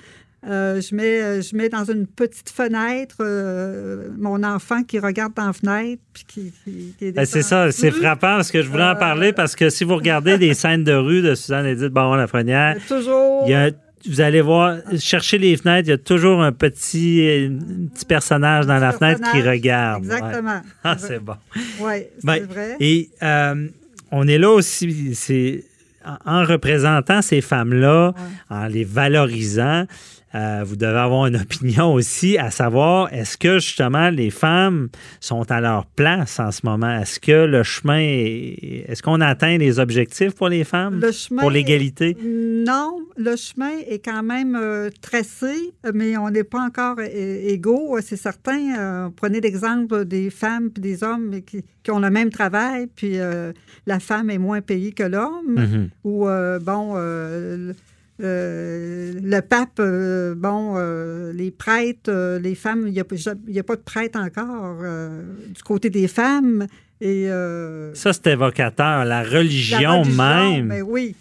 euh, je, mets, euh, je mets dans une petite fenêtre euh, mon enfant qui regarde dans la fenêtre. Puis qui, qui- qui est Ben, c'est ça, c'est descendu. frappant parce que je voulais en parler parce que si vous regardez des scènes de rue de Suzanne Edith Baron-Lafrenière, Toujours. il y a, vous allez voir, chercher les fenêtres, il y a toujours un petit, un petit personnage dans la fenêtre qui regarde. ouais. Exactement. Ah, c'est bon. Oui, c'est Ben, vrai. Et euh, on est là aussi, c'est en en représentant ces femmes-là, Ouais. en les valorisant. Euh, vous devez avoir une opinion aussi à savoir est-ce que justement les femmes sont à leur place en ce moment? Est-ce que le chemin, est, est-ce qu'on atteint les objectifs pour les femmes? Le chemin pour l'égalité? Non, le chemin est quand même euh, tracé, mais on n'est pas encore égaux, c'est certain. Euh, prenez l'exemple des femmes et des hommes qui, qui ont le même travail, puis euh, la femme est moins payée que l'homme. Mhm. Ou, bon, euh, le pape, euh, bon, euh, les prêtres, les femmes, il n'y a, pas- a de prêtre encore du côté des femmes. Et, Ça, c'est évocateur. La religion, la religion, même mais oui,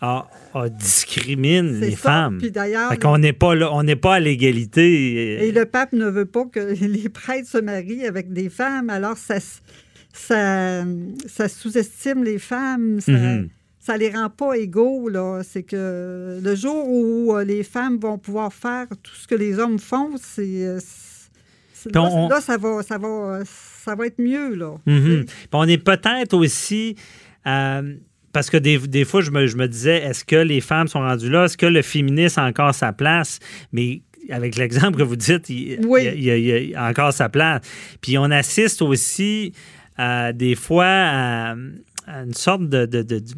a, a discrimine les ça. femmes. Puis d'ailleurs, Fait qu'on n'est pas là, on n'est pas à l'égalité. Et le pape ne veut pas que les prêtres se marient avec des femmes, alors ça, ça, ça sous-estime les femmes, ça, Mhm. Ça les rend pas égaux. Là. C'est que le jour où euh, les femmes vont pouvoir faire tout ce que les hommes font, c'est. euh, Là, on- là, ça, va, ça, va, ça va être mieux. Là. Mhm. Puis on est peut-être aussi. euh, parce que des, des fois, je me, je me disais, est-ce que les femmes sont rendues là? Est-ce que le féminisme a encore sa place? Mais avec l'exemple que vous dites, il, Oui. il a, il il encore sa place. Puis on assiste aussi, euh, des fois, à, à une sorte de, de- de- de-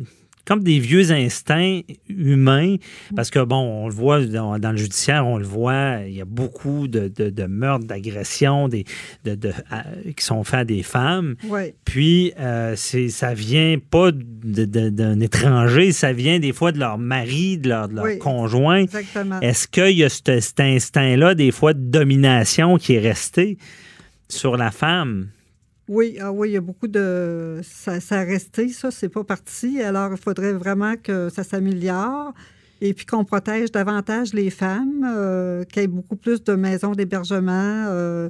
comme des vieux instincts humains, parce que, bon, on le voit dans, dans le judiciaire, on le voit, il y a beaucoup de, de- de meurtres, d'agressions des, de, de- à- qui sont faits à des femmes. Oui. Puis, euh, ça vient pas d'un étranger, ça vient des fois de leur mari, de leur, leur Oui, conjoint. Exactement. Est-ce qu'il y a ce- cet instinct-là, des fois, de domination qui est resté sur la femme? Oui, ah oui, il y a beaucoup de. Ça, ça a resté, ça, c'est pas parti. Alors, il faudrait vraiment que ça s'améliore et puis qu'on protège davantage les femmes, euh, qu'il y ait beaucoup plus de maisons d'hébergement, euh,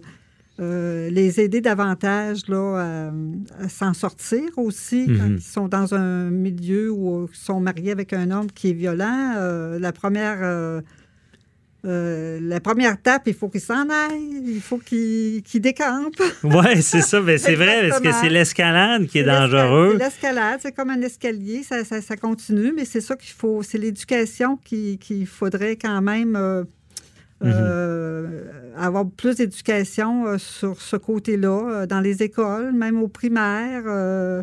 euh, les aider davantage là, à, à s'en sortir aussi quand Mhm. ils sont dans un milieu où ils sont mariés avec un homme qui est violent. La première. Euh, la première étape, il faut qu'il s'en aille, il faut qu'il décampe. Oui, c'est ça. Mais c'est vrai, parce que c'est l'escalade qui est dangereux. L'escalade, c'est comme un escalier, ça, ça- ça continue, mais c'est ça qu'il faut, c'est l'éducation qui- qu'il faudrait quand même euh, euh, avoir plus d'éducation sur ce côté-là, dans les écoles, même aux primaires. euh,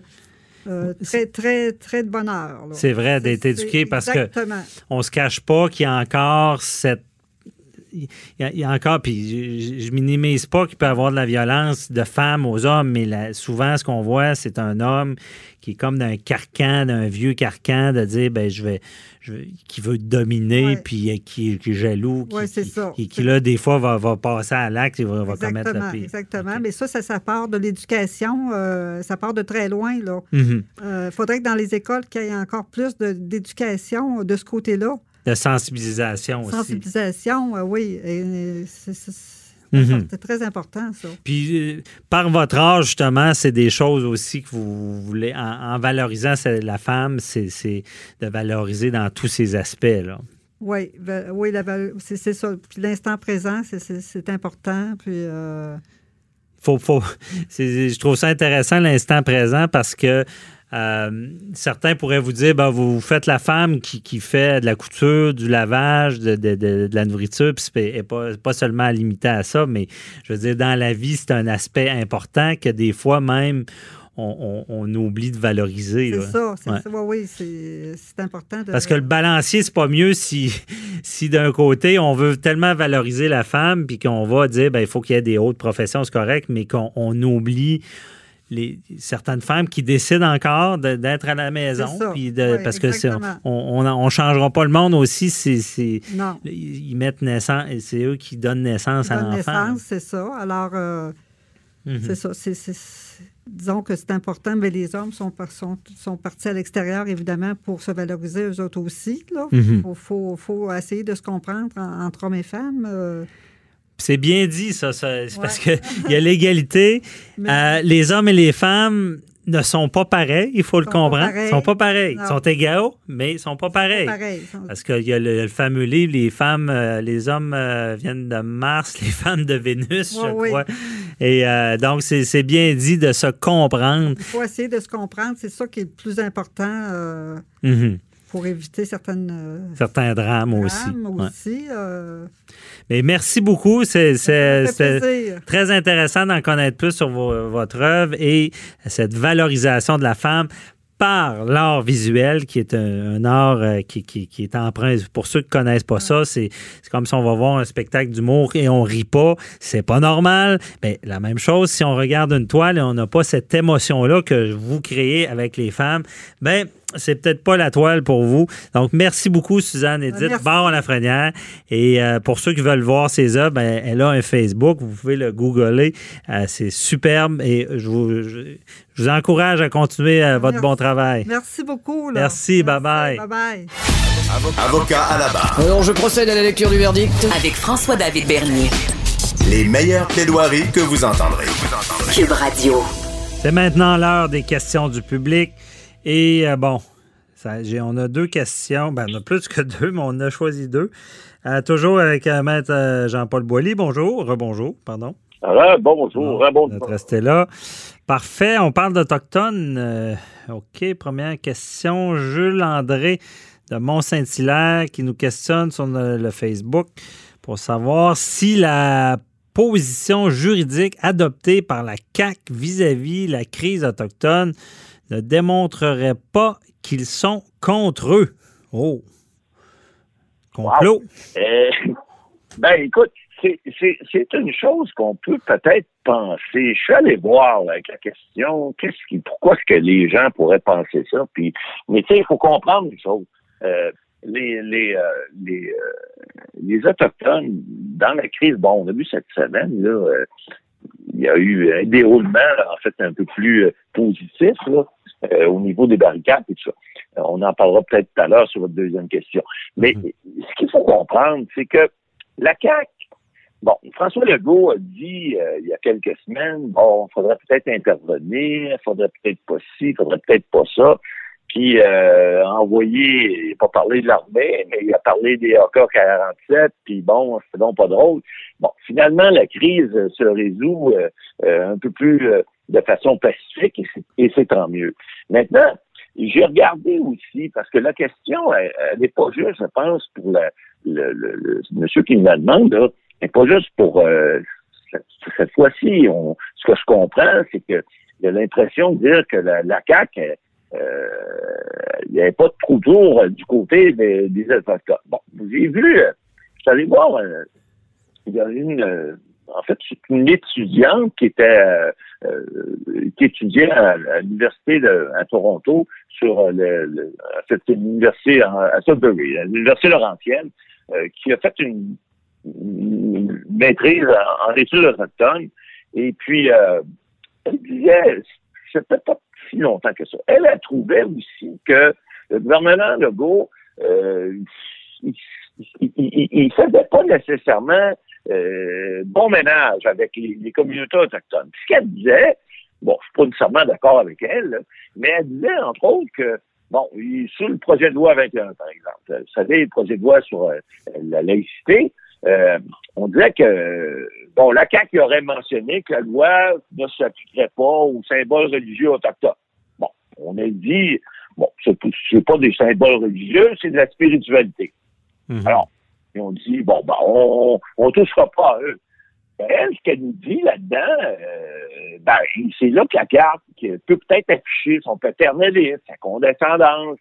euh, très, très, très de bonheur. C'est vrai, d'être éduqué parce que on se cache pas qu'il y a encore cette. Il y a, il y a encore, puis je, je minimise pas qu'il peut y avoir de la violence de femmes aux hommes, mais la- souvent, ce qu'on voit, c'est un homme qui est comme d'un carcan, d'un vieux carcan, de dire, ben, je vais, je qui veut dominer, Ouais. puis euh, qui, qui est jaloux, qui, Ouais, c'est qui- ça. qui- qui, là, des fois, va, va passer à l'acte et va, va commettre Exactement, le pire. exactement. Mais ça, ça, ça part de l'éducation, euh, ça part de très loin. là. Mhm. Il faudrait que dans les écoles, qu'il y ait encore plus de- d'éducation de, ce côté-là. De sensibilisation aussi. Sensibilisation, euh, oui. euh, c'est- Mhm. c'est très important, ça. Puis, euh, par votre âge, justement, c'est des choses aussi que vous voulez, en, en valorisant la femme, c'est de valoriser dans tous ces aspects-là. Oui, va- oui la val- c'est ça. Puis l'instant présent, c'est- important. Puis, euh, Faut, faut, je trouve ça intéressant l'instant présent parce que euh, certains pourraient vous dire ben, vous faites la femme qui, qui fait de la couture, du lavage, de, de- de- de la nourriture, puis c'est et pas, pas seulement limité à ça, mais je veux dire, dans la vie, c'est un aspect important que des fois même on, on- on oublie de valoriser. c'est ça. c'est Ouais. ça. Oui, oui, c'est important. De, Parce que le balancier, c'est pas mieux si, si d'un côté, on veut tellement valoriser la femme, puis qu'on va dire, ben, il faut qu'il y ait des hautes professions, c'est correct, mais qu'on on oublie les, certaines femmes qui décident encore de- d'être à la maison. C'est ça. puis de- Oui, parce que c'est- exactement. on on, on changera pas le monde aussi si, si- Non. ils mettent naissance, et c'est eux qui donnent naissance à l'enfant. naissance, c'est ça. Alors, euh, Mhm. c'est ça. c'est- c'est- c'est- disons que c'est important, mais les hommes sont, par- sont, sont partis à l'extérieur, évidemment, pour se valoriser eux autres aussi. Il Mhm. faut, faut, faut essayer de se comprendre en- entre hommes et femmes. euh, C'est bien dit, ça. ça- Ouais. parce qu'il y a l'égalité. Euh, les hommes et les femmes ne sont pas pareils, il faut le comprendre. Ils pareils. sont pas pareils. Ils sont égaux, mais ils sont pas pareils. pareil. Parce qu'il y a le, le fameux livre, les femmes, euh, les hommes euh, viennent de Mars, les femmes de Vénus, je Ouais, oui. crois. Et euh, donc, c'est bien dit de se comprendre. Il faut essayer de se comprendre. C'est ça qui est le plus important. Mhm. Pour éviter certaines, euh, Certains drames, aussi. Ouais. euh, Mais merci beaucoup. C'est très intéressant d'en connaître plus sur vo- votre œuvre et cette valorisation de la femme par l'art visuel, qui est un, un art euh, qui, qui- qui est emprunt. Pour ceux qui connaissent pas ça, c'est c'est comme si on va voir un spectacle d'humour et on rit pas. C'est pas normal. Mais la même chose, si on regarde une toile et on n'a pas cette émotion-là que vous créez avec les femmes, ben c'est peut-être pas la toile pour vous. Donc, merci beaucoup, Suzanne Edith Merci. Baron Lafrenière. Et euh, pour ceux qui veulent voir ses œuvres, ben, elle a un Facebook. Vous pouvez le googler. Euh, c'est superbe et je vous, je, je vous encourage à continuer euh, votre Merci. bon travail. Merci beaucoup. là. Merci, bye-bye. Bye-bye. Avocat à la barre. Alors je procède à la lecture du verdict. Avec François-David Bernier. Les meilleures plaidoiries que vous entendrez. Cube Radio. C'est maintenant l'heure des questions du public. Et euh, bon, ça, on a deux questions. Ben, on a plus que deux, mais on a choisi deux. Euh, toujours avec euh, Maître euh, Jean-Paul Boilly. Bonjour. Rebonjour, pardon. Alors, bonjour. Notre là. Parfait. On parle d'Autochtones. OK. Première question. Jules André de Mont-Saint-Hilaire qui nous questionne sur le, le Facebook pour savoir si la position juridique adoptée par la CAC vis-à-vis la crise autochtone ne démontrerait pas qu'ils sont contre eux. Oh. Complot. Euh, ben, écoute, c'est- une chose qu'on peut peut-être penser. Je suis allé voir avec la question, qu'est-ce qui, pourquoi est-ce que les gens pourraient penser ça? Puis, mais tu sais, il faut comprendre une chose. Euh, les les euh, les, les autochtones dans la crise, bon, on a vu cette semaine là, il y a eu un déroulement en fait un peu plus positif là, euh, au niveau des barricades et tout ça. Euh, on en parlera peut-être tout à l'heure sur votre deuxième question. Mais ce qu'il faut comprendre, c'est que la CAQ, bon, François Legault a dit euh, il y a quelques semaines, bon, il faudrait peut-être intervenir, il faudrait peut-être pas ci, il faudrait peut-être pas ça. Puis euh, envoyer, il n'a pas parlé de l'armée, mais il a parlé des AK-47, puis bon, c'est donc pas drôle. Bon, finalement, la crise se résout euh, euh, un peu plus euh, de façon pacifique et c'est- tant mieux. Maintenant, j'ai regardé aussi, parce que la question, elle n'est pas juste, je pense, pour le, le, le- monsieur qui me la demande, là, n'est pas juste pour euh, cette, fois-ci. Ce que je comprends, c'est que a l'impression de dire que la, la CAQ, il n'y avait pas de trou tour euh, du côté des, des Autochtones. Bon, j'ai vu, euh, je suis voir, euh, il y a une, euh, en fait, c'est une étudiante qui était, euh, euh, qui étudiait à, à l'université de, à Toronto sur euh, le, le c'est une université en- à Sudbury, à l'université Laurentienne, euh, qui a fait une, une maîtrise en, en études autochtones. Et puis, euh, elle disait, c'était pas si longtemps que ça. Elle a trouvé aussi que le gouvernement Legault, euh, il, il, il, il faisait pas nécessairement euh, bon ménage avec les, communautés autochtones. Ce qu'elle disait, bon, je suis pas nécessairement d'accord avec elle, mais elle disait, entre autres, que Bon, sur le projet de loi 21, par exemple, vous savez, le projet de loi sur euh, la laïcité, euh, on dirait que, bon, la CAQ aurait mentionné que la loi ne s'appliquerait pas aux symboles religieux autochtones. Bon, on a dit, bon, c'est pas des symboles religieux, c'est de la spiritualité. Mhm. Alors, ils ont dit, bon, ben, on, on touchera pas à eux. Ben, elle, ce qu'elle nous dit là-dedans, euh, ben, c'est là que la carte qui peut peut-être afficher son paternalisme, sa condescendance,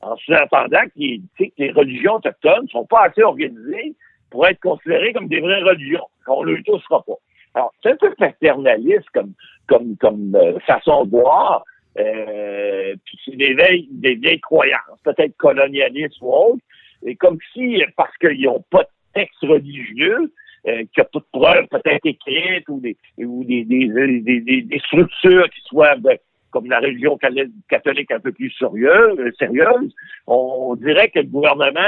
en sous-entendant que les religions autochtones ne sont pas assez organisées pour être considérées comme des vraies religions, qu'on ne les touchera pas. Alors, c'est un peu paternaliste comme, comme, comme euh, façon de voir, euh, puis c'est des vieilles, des vieilles croyances, peut-être colonialistes ou autres, et comme si, parce qu'ils n'ont pas de texte religieux, euh, qu'il n'y a pas de preuves peut-être écrites ou des ou des, des, des, des- structures qui soient ben, comme la religion catholique un peu plus sérieuse, euh, on, dirait que le gouvernement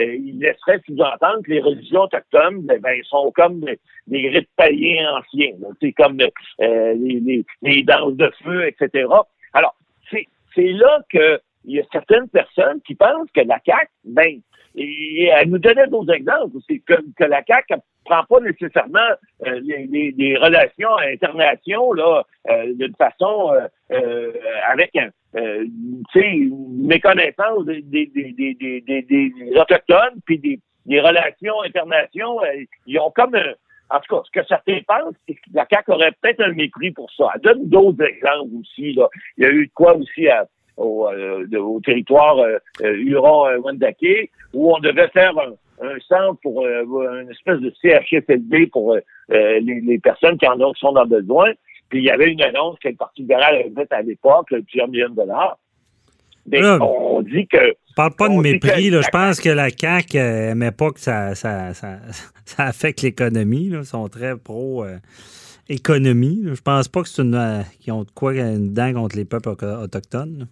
euh, il laisserait sous-entendre que les religions autochtones ben, ben, sont comme des, rites païens anciens. C'est comme euh, les, les, les danses de feu, etc. Alors, c'est c'est là que il y a certaines personnes qui pensent que la CAQ, ben, et elle nous donnait d'autres exemples aussi, que, que la CAQ ne prend pas nécessairement euh, les, relations internationales là, euh, d'une façon euh, avec un, tu sais, méconnaissance des, des, Autochtones, puis des, relations internationales. ils ont comme en tout cas, ce que certains pensent, c'est que la CAQ aurait peut-être un mépris pour ça. Elle donne d'autres exemples aussi. Là. Il y a eu de quoi aussi à- au, euh, de- au territoire euh, euh, Huron-Wendake, où on devait faire un, un centre pour une espèce de CHFLD pour les, les personnes qui en ont qui sont dans le besoin. Puis il y avait une annonce que le Parti libéral avait faite à l'époque, plusieurs millions de dollars. Mais Là, on dit que parle pas de mépris. que- Là. Je pense que la CAQ euh, aimait pas que ça, ça, ça, ça affecte l'économie. Ils sont très pro euh, économie. Je pense pas que c'est une euh, qu'ils ont de quoi une dent contre les peuples auto- autochtones. là.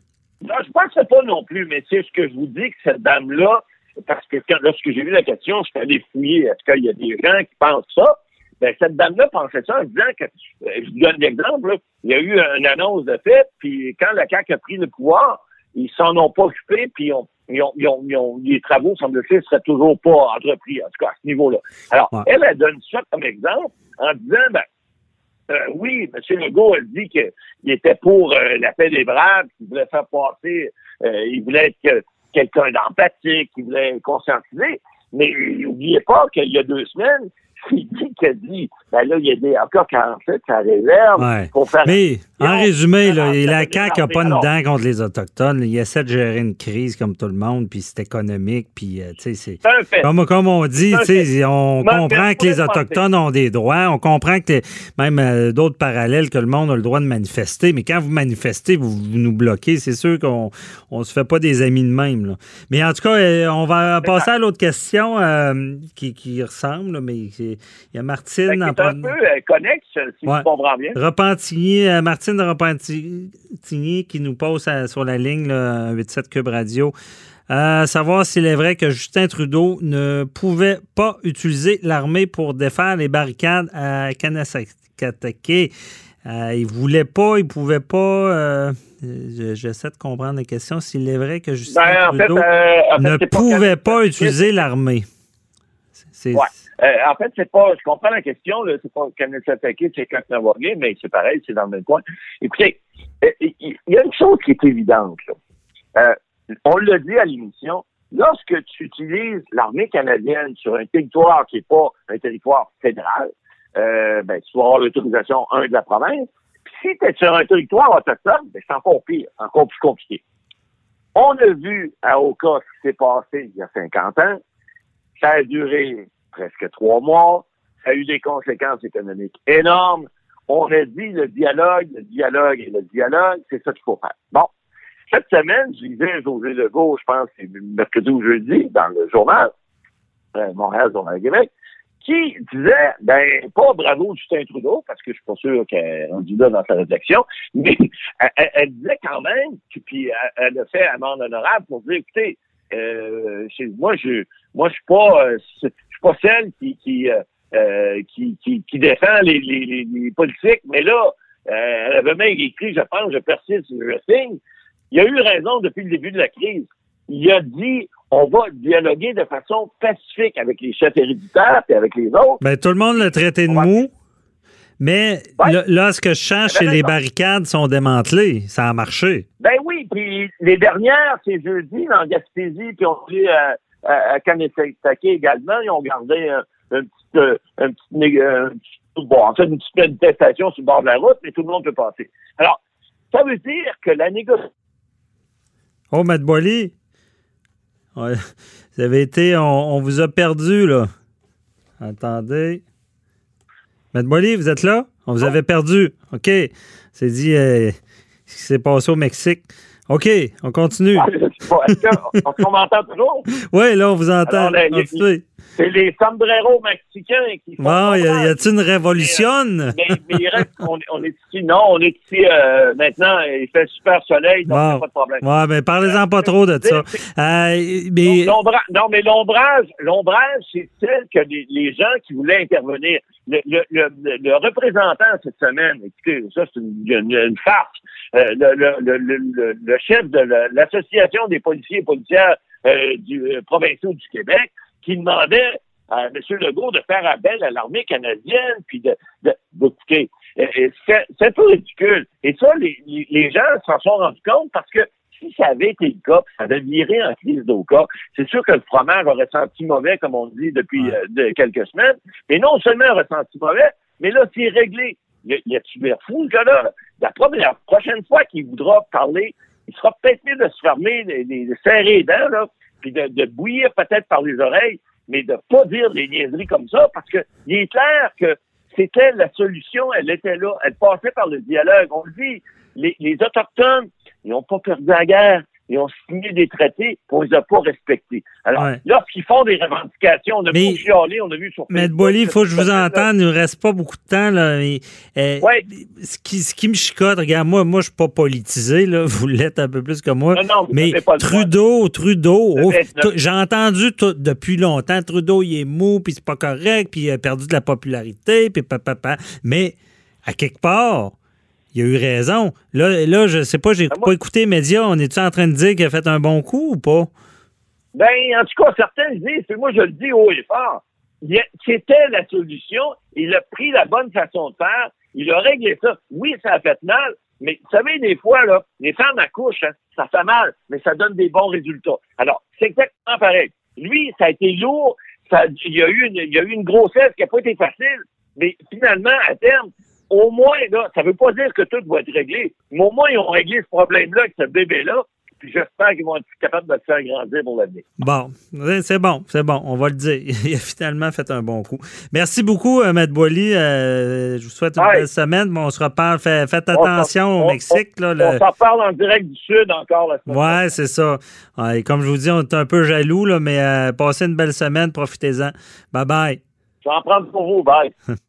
Non, je pense pas non plus, mais c'est ce que je vous dis que cette dame-là, parce que quand, lorsque j'ai vu la question, je suis allé fouiller, est-ce qu'il y a des gens qui pensent ça? Ben, cette dame-là pensait ça en disant que, euh, je vous donne l'exemple, là, il y a eu une annonce de fait, puis quand la CAQ a pris le pouvoir, ils s'en ont pas occupé, puis ils ont, ils ont, ils ont, ils ont- les travaux, semble-t-il, seraient toujours pas entrepris, en tout cas à ce niveau-là. Alors, Ouais. elle, elle donne ça comme exemple en disant, ben, euh, oui, M. Legault a dit qu'il était pour euh, la paix des braves, qu'il voulait faire passer, euh, il voulait être que- quelqu'un d'empathique, il voulait conscientiser. Mais n'oubliez pas qu'il y a deux semaines, qu'il a dit, ben là, il y a des encore 47 à réserve Ouais. pour faire Mais en résumé, là, ça la CAQ n'a pas une dent contre les Autochtones. Il essaie de gérer une crise comme tout le monde, puis c'est économique, puis euh, tu sais, c'est. Comme, comme on dit, tu sais, on comprend que les Autochtones ont des droits, on comprend que même euh, d'autres parallèles que le monde a le droit de manifester, mais quand vous manifestez, vous, vous nous bloquez, c'est sûr qu'on on se fait pas des amis de même. là. Mais en tout cas, euh, on va passer à l'autre question euh, qui, qui ressemble, mais c'est- il y a Martine. C'est un pre- peu euh, connexe, si Ouais. je comprends bien. Repentigny, euh, Martine de Repentigny qui nous pose à- sur la ligne là, 87 Cube Radio. Euh, savoir s'il est vrai que Justin Trudeau ne pouvait pas utiliser l'armée pour défaire les barricades à Kanasakatake. Euh, il voulait pas, il pouvait pas. euh, je- J'essaie de comprendre la question. S'il est vrai que Justin Ben, fait, Trudeau euh, en fait, ne pas pouvait pas utiliser l'armée. C'est Ouais. Euh, en fait, c'est pas, je comprends la question, là, c'est pas Kenneth attaqué, c'est quand Navargué, mais c'est pareil, c'est dans le même coin. Écoutez, euh, il y a une chose qui est évidente, là. Euh, on l'a dit à l'émission, lorsque tu utilises l'armée canadienne sur un territoire qui n'est pas un territoire fédéral, euh, ben, tu vas avoir l'autorisation, un, de la province. Si tu es sur un territoire autochtone, ben, c'est encore pire, encore plus compliqué. On a vu à Oka ce qui s'est passé il y a 50 ans. Ça a duré presque trois mois. Ça a eu des conséquences économiques énormes. On a dit le dialogue, le dialogue et le dialogue, c'est ça qu'il faut faire. Bon. Cette semaine, je disais José Legault, je pense c'est mercredi ou jeudi, dans le journal, euh, Montréal, Journal Québec, qui disait, ben, pas bravo Justin Trudeau, parce que je suis pas sûr qu'elle est rendue là dans sa réflexion, mais elle, disait quand même, puis- elle, a fait amende honorable pour dire, écoutez, euh, moi, je, moi, je suis pas, euh, suis pas celle qui, qui, euh, euh, qui, qui, qui défend les, les, les, politiques, mais là, euh, elle avait même écrit, je pense, je persiste, je signe. Il a eu raison depuis le début de la crise. Il a dit, on va dialoguer de façon pacifique avec les chefs héréditaires et avec les autres. Ben, tout le monde l'a traité de mou. Mais Ouais. là, là, ce que je change, c'est les barricades sont démantelées. Ça a marché. Ben oui, puis les dernières, c'est jeudi, dans Gaspésie, puis on dit à, à également, ils ont gardé un, un petit, euh, un petit, né- un petit- bon, en fait, une petite manifestation sur le bord de la route, mais tout le monde peut passer. Alors, ça veut dire que la négociation Oh, Matt Boily, ouais, vous avez été, on, on vous a perdu, là. Attendez. Matt Boily, vous êtes là? On vous avait perdu. OK. C'est dit euh, ce qui s'est passé au Mexique. OK, on continue. Est-ce que- est-ce qu'on m'entend toujours? Oui, là, on vous entend. Alors, là, il- Continuez. C'est les sombreros mexicains qui font Bon, y a- y a-t-il une révolution? mais, mais il reste, on, on est ici, non, on est ici euh, maintenant, il fait super soleil, donc Bon. y a pas de problème. Ouais, mais parlez-en pas trop de ça. Euh, mais, non, mais l'ombrage, l'ombrage, c'est celle que les, les gens qui voulaient intervenir. Le, le, le, le représentant cette semaine, écoutez, ça c'est une, une, une farce. Euh, le, chef de la- l'association des policiers et policières du provinciaux du Québec, qui demandait à M. Legault de faire appel à l'armée canadienne, puis de, de d'écouter. c'est un peu ridicule. Et ça, les, les gens s'en sont rendus compte parce que si ça avait été le cas, ça avait viré en crise d'Oka, c'est sûr que le fromage aurait senti mauvais, comme on dit depuis euh, quelques semaines. Mais non seulement aurait senti mauvais, mais là, c'est réglé. Il y a-tu l'air fou, le gars-là? La, la prochaine fois qu'il voudra parler, il sera peut-être mieux de se fermer, de, serrer les dents, là, puis de, bouillir peut-être par les oreilles, mais de pas dire des niaiseries comme ça, parce que il est clair que c'était la solution, elle était là, elle passait par le dialogue. On le dit, les, les Autochtones, ils n'ont pas perdu la guerre. Ils ont signé des traités qu'on les a pas respectés. Alors, lorsqu'ils font des revendications, on a vu chialer, on a vu sur Mais Boily, il faut que je vous entende, il ne reste pas beaucoup de temps. Là, euh, ce, qui, ce qui me chicote, regarde, moi, moi je ne suis pas politisé, là, vous l'êtes un peu plus que moi. Non, non, mais Trudeau, Trudeau, oh, j'ai entendu depuis longtemps, Trudeau, il est mou, puis c'est pas correct, puis il a perdu de la popularité, puis papa. Mais, à quelque part, il a eu raison. Là, là je sais pas, j'ai ben, pas écouté les médias. On est-tu en train de dire qu'il a fait un bon coup ou pas? Ben, en tout cas, certains disent, c'est moi je le dis haut et fort. C'était la solution. Il a pris la bonne façon de faire. Il a réglé ça. Oui, ça a fait mal, mais vous savez, des fois, là, les femmes accouchent, hein, ça fait mal, mais ça donne des bons résultats. Alors, c'est exactement pareil. Lui, ça a été lourd. Ça, il, y a eu une, il y a eu une grossesse qui n'a pas été facile, mais finalement, à terme, au moins, là, ça veut pas dire que tout va être réglé, mais au moins, ils ont réglé ce problème-là avec ce bébé-là. Puis j'espère qu'ils vont être capables de le faire grandir pour l'avenir. Bon, c'est bon, c'est bon, on va le dire. Il a finalement fait un bon coup. Merci beaucoup, euh, Maître Boily. Euh, je vous souhaite une belle semaine. Bon, on se reparle. Faites, attention au Mexique. On, là, on s'en parle en direct du Sud encore la semaine. Oui, c'est ça. comme je vous dis, on est un peu jaloux, là, mais euh, passez une belle semaine. Profitez-en. Bye-bye. Je vais en prendre pour vous. Bye.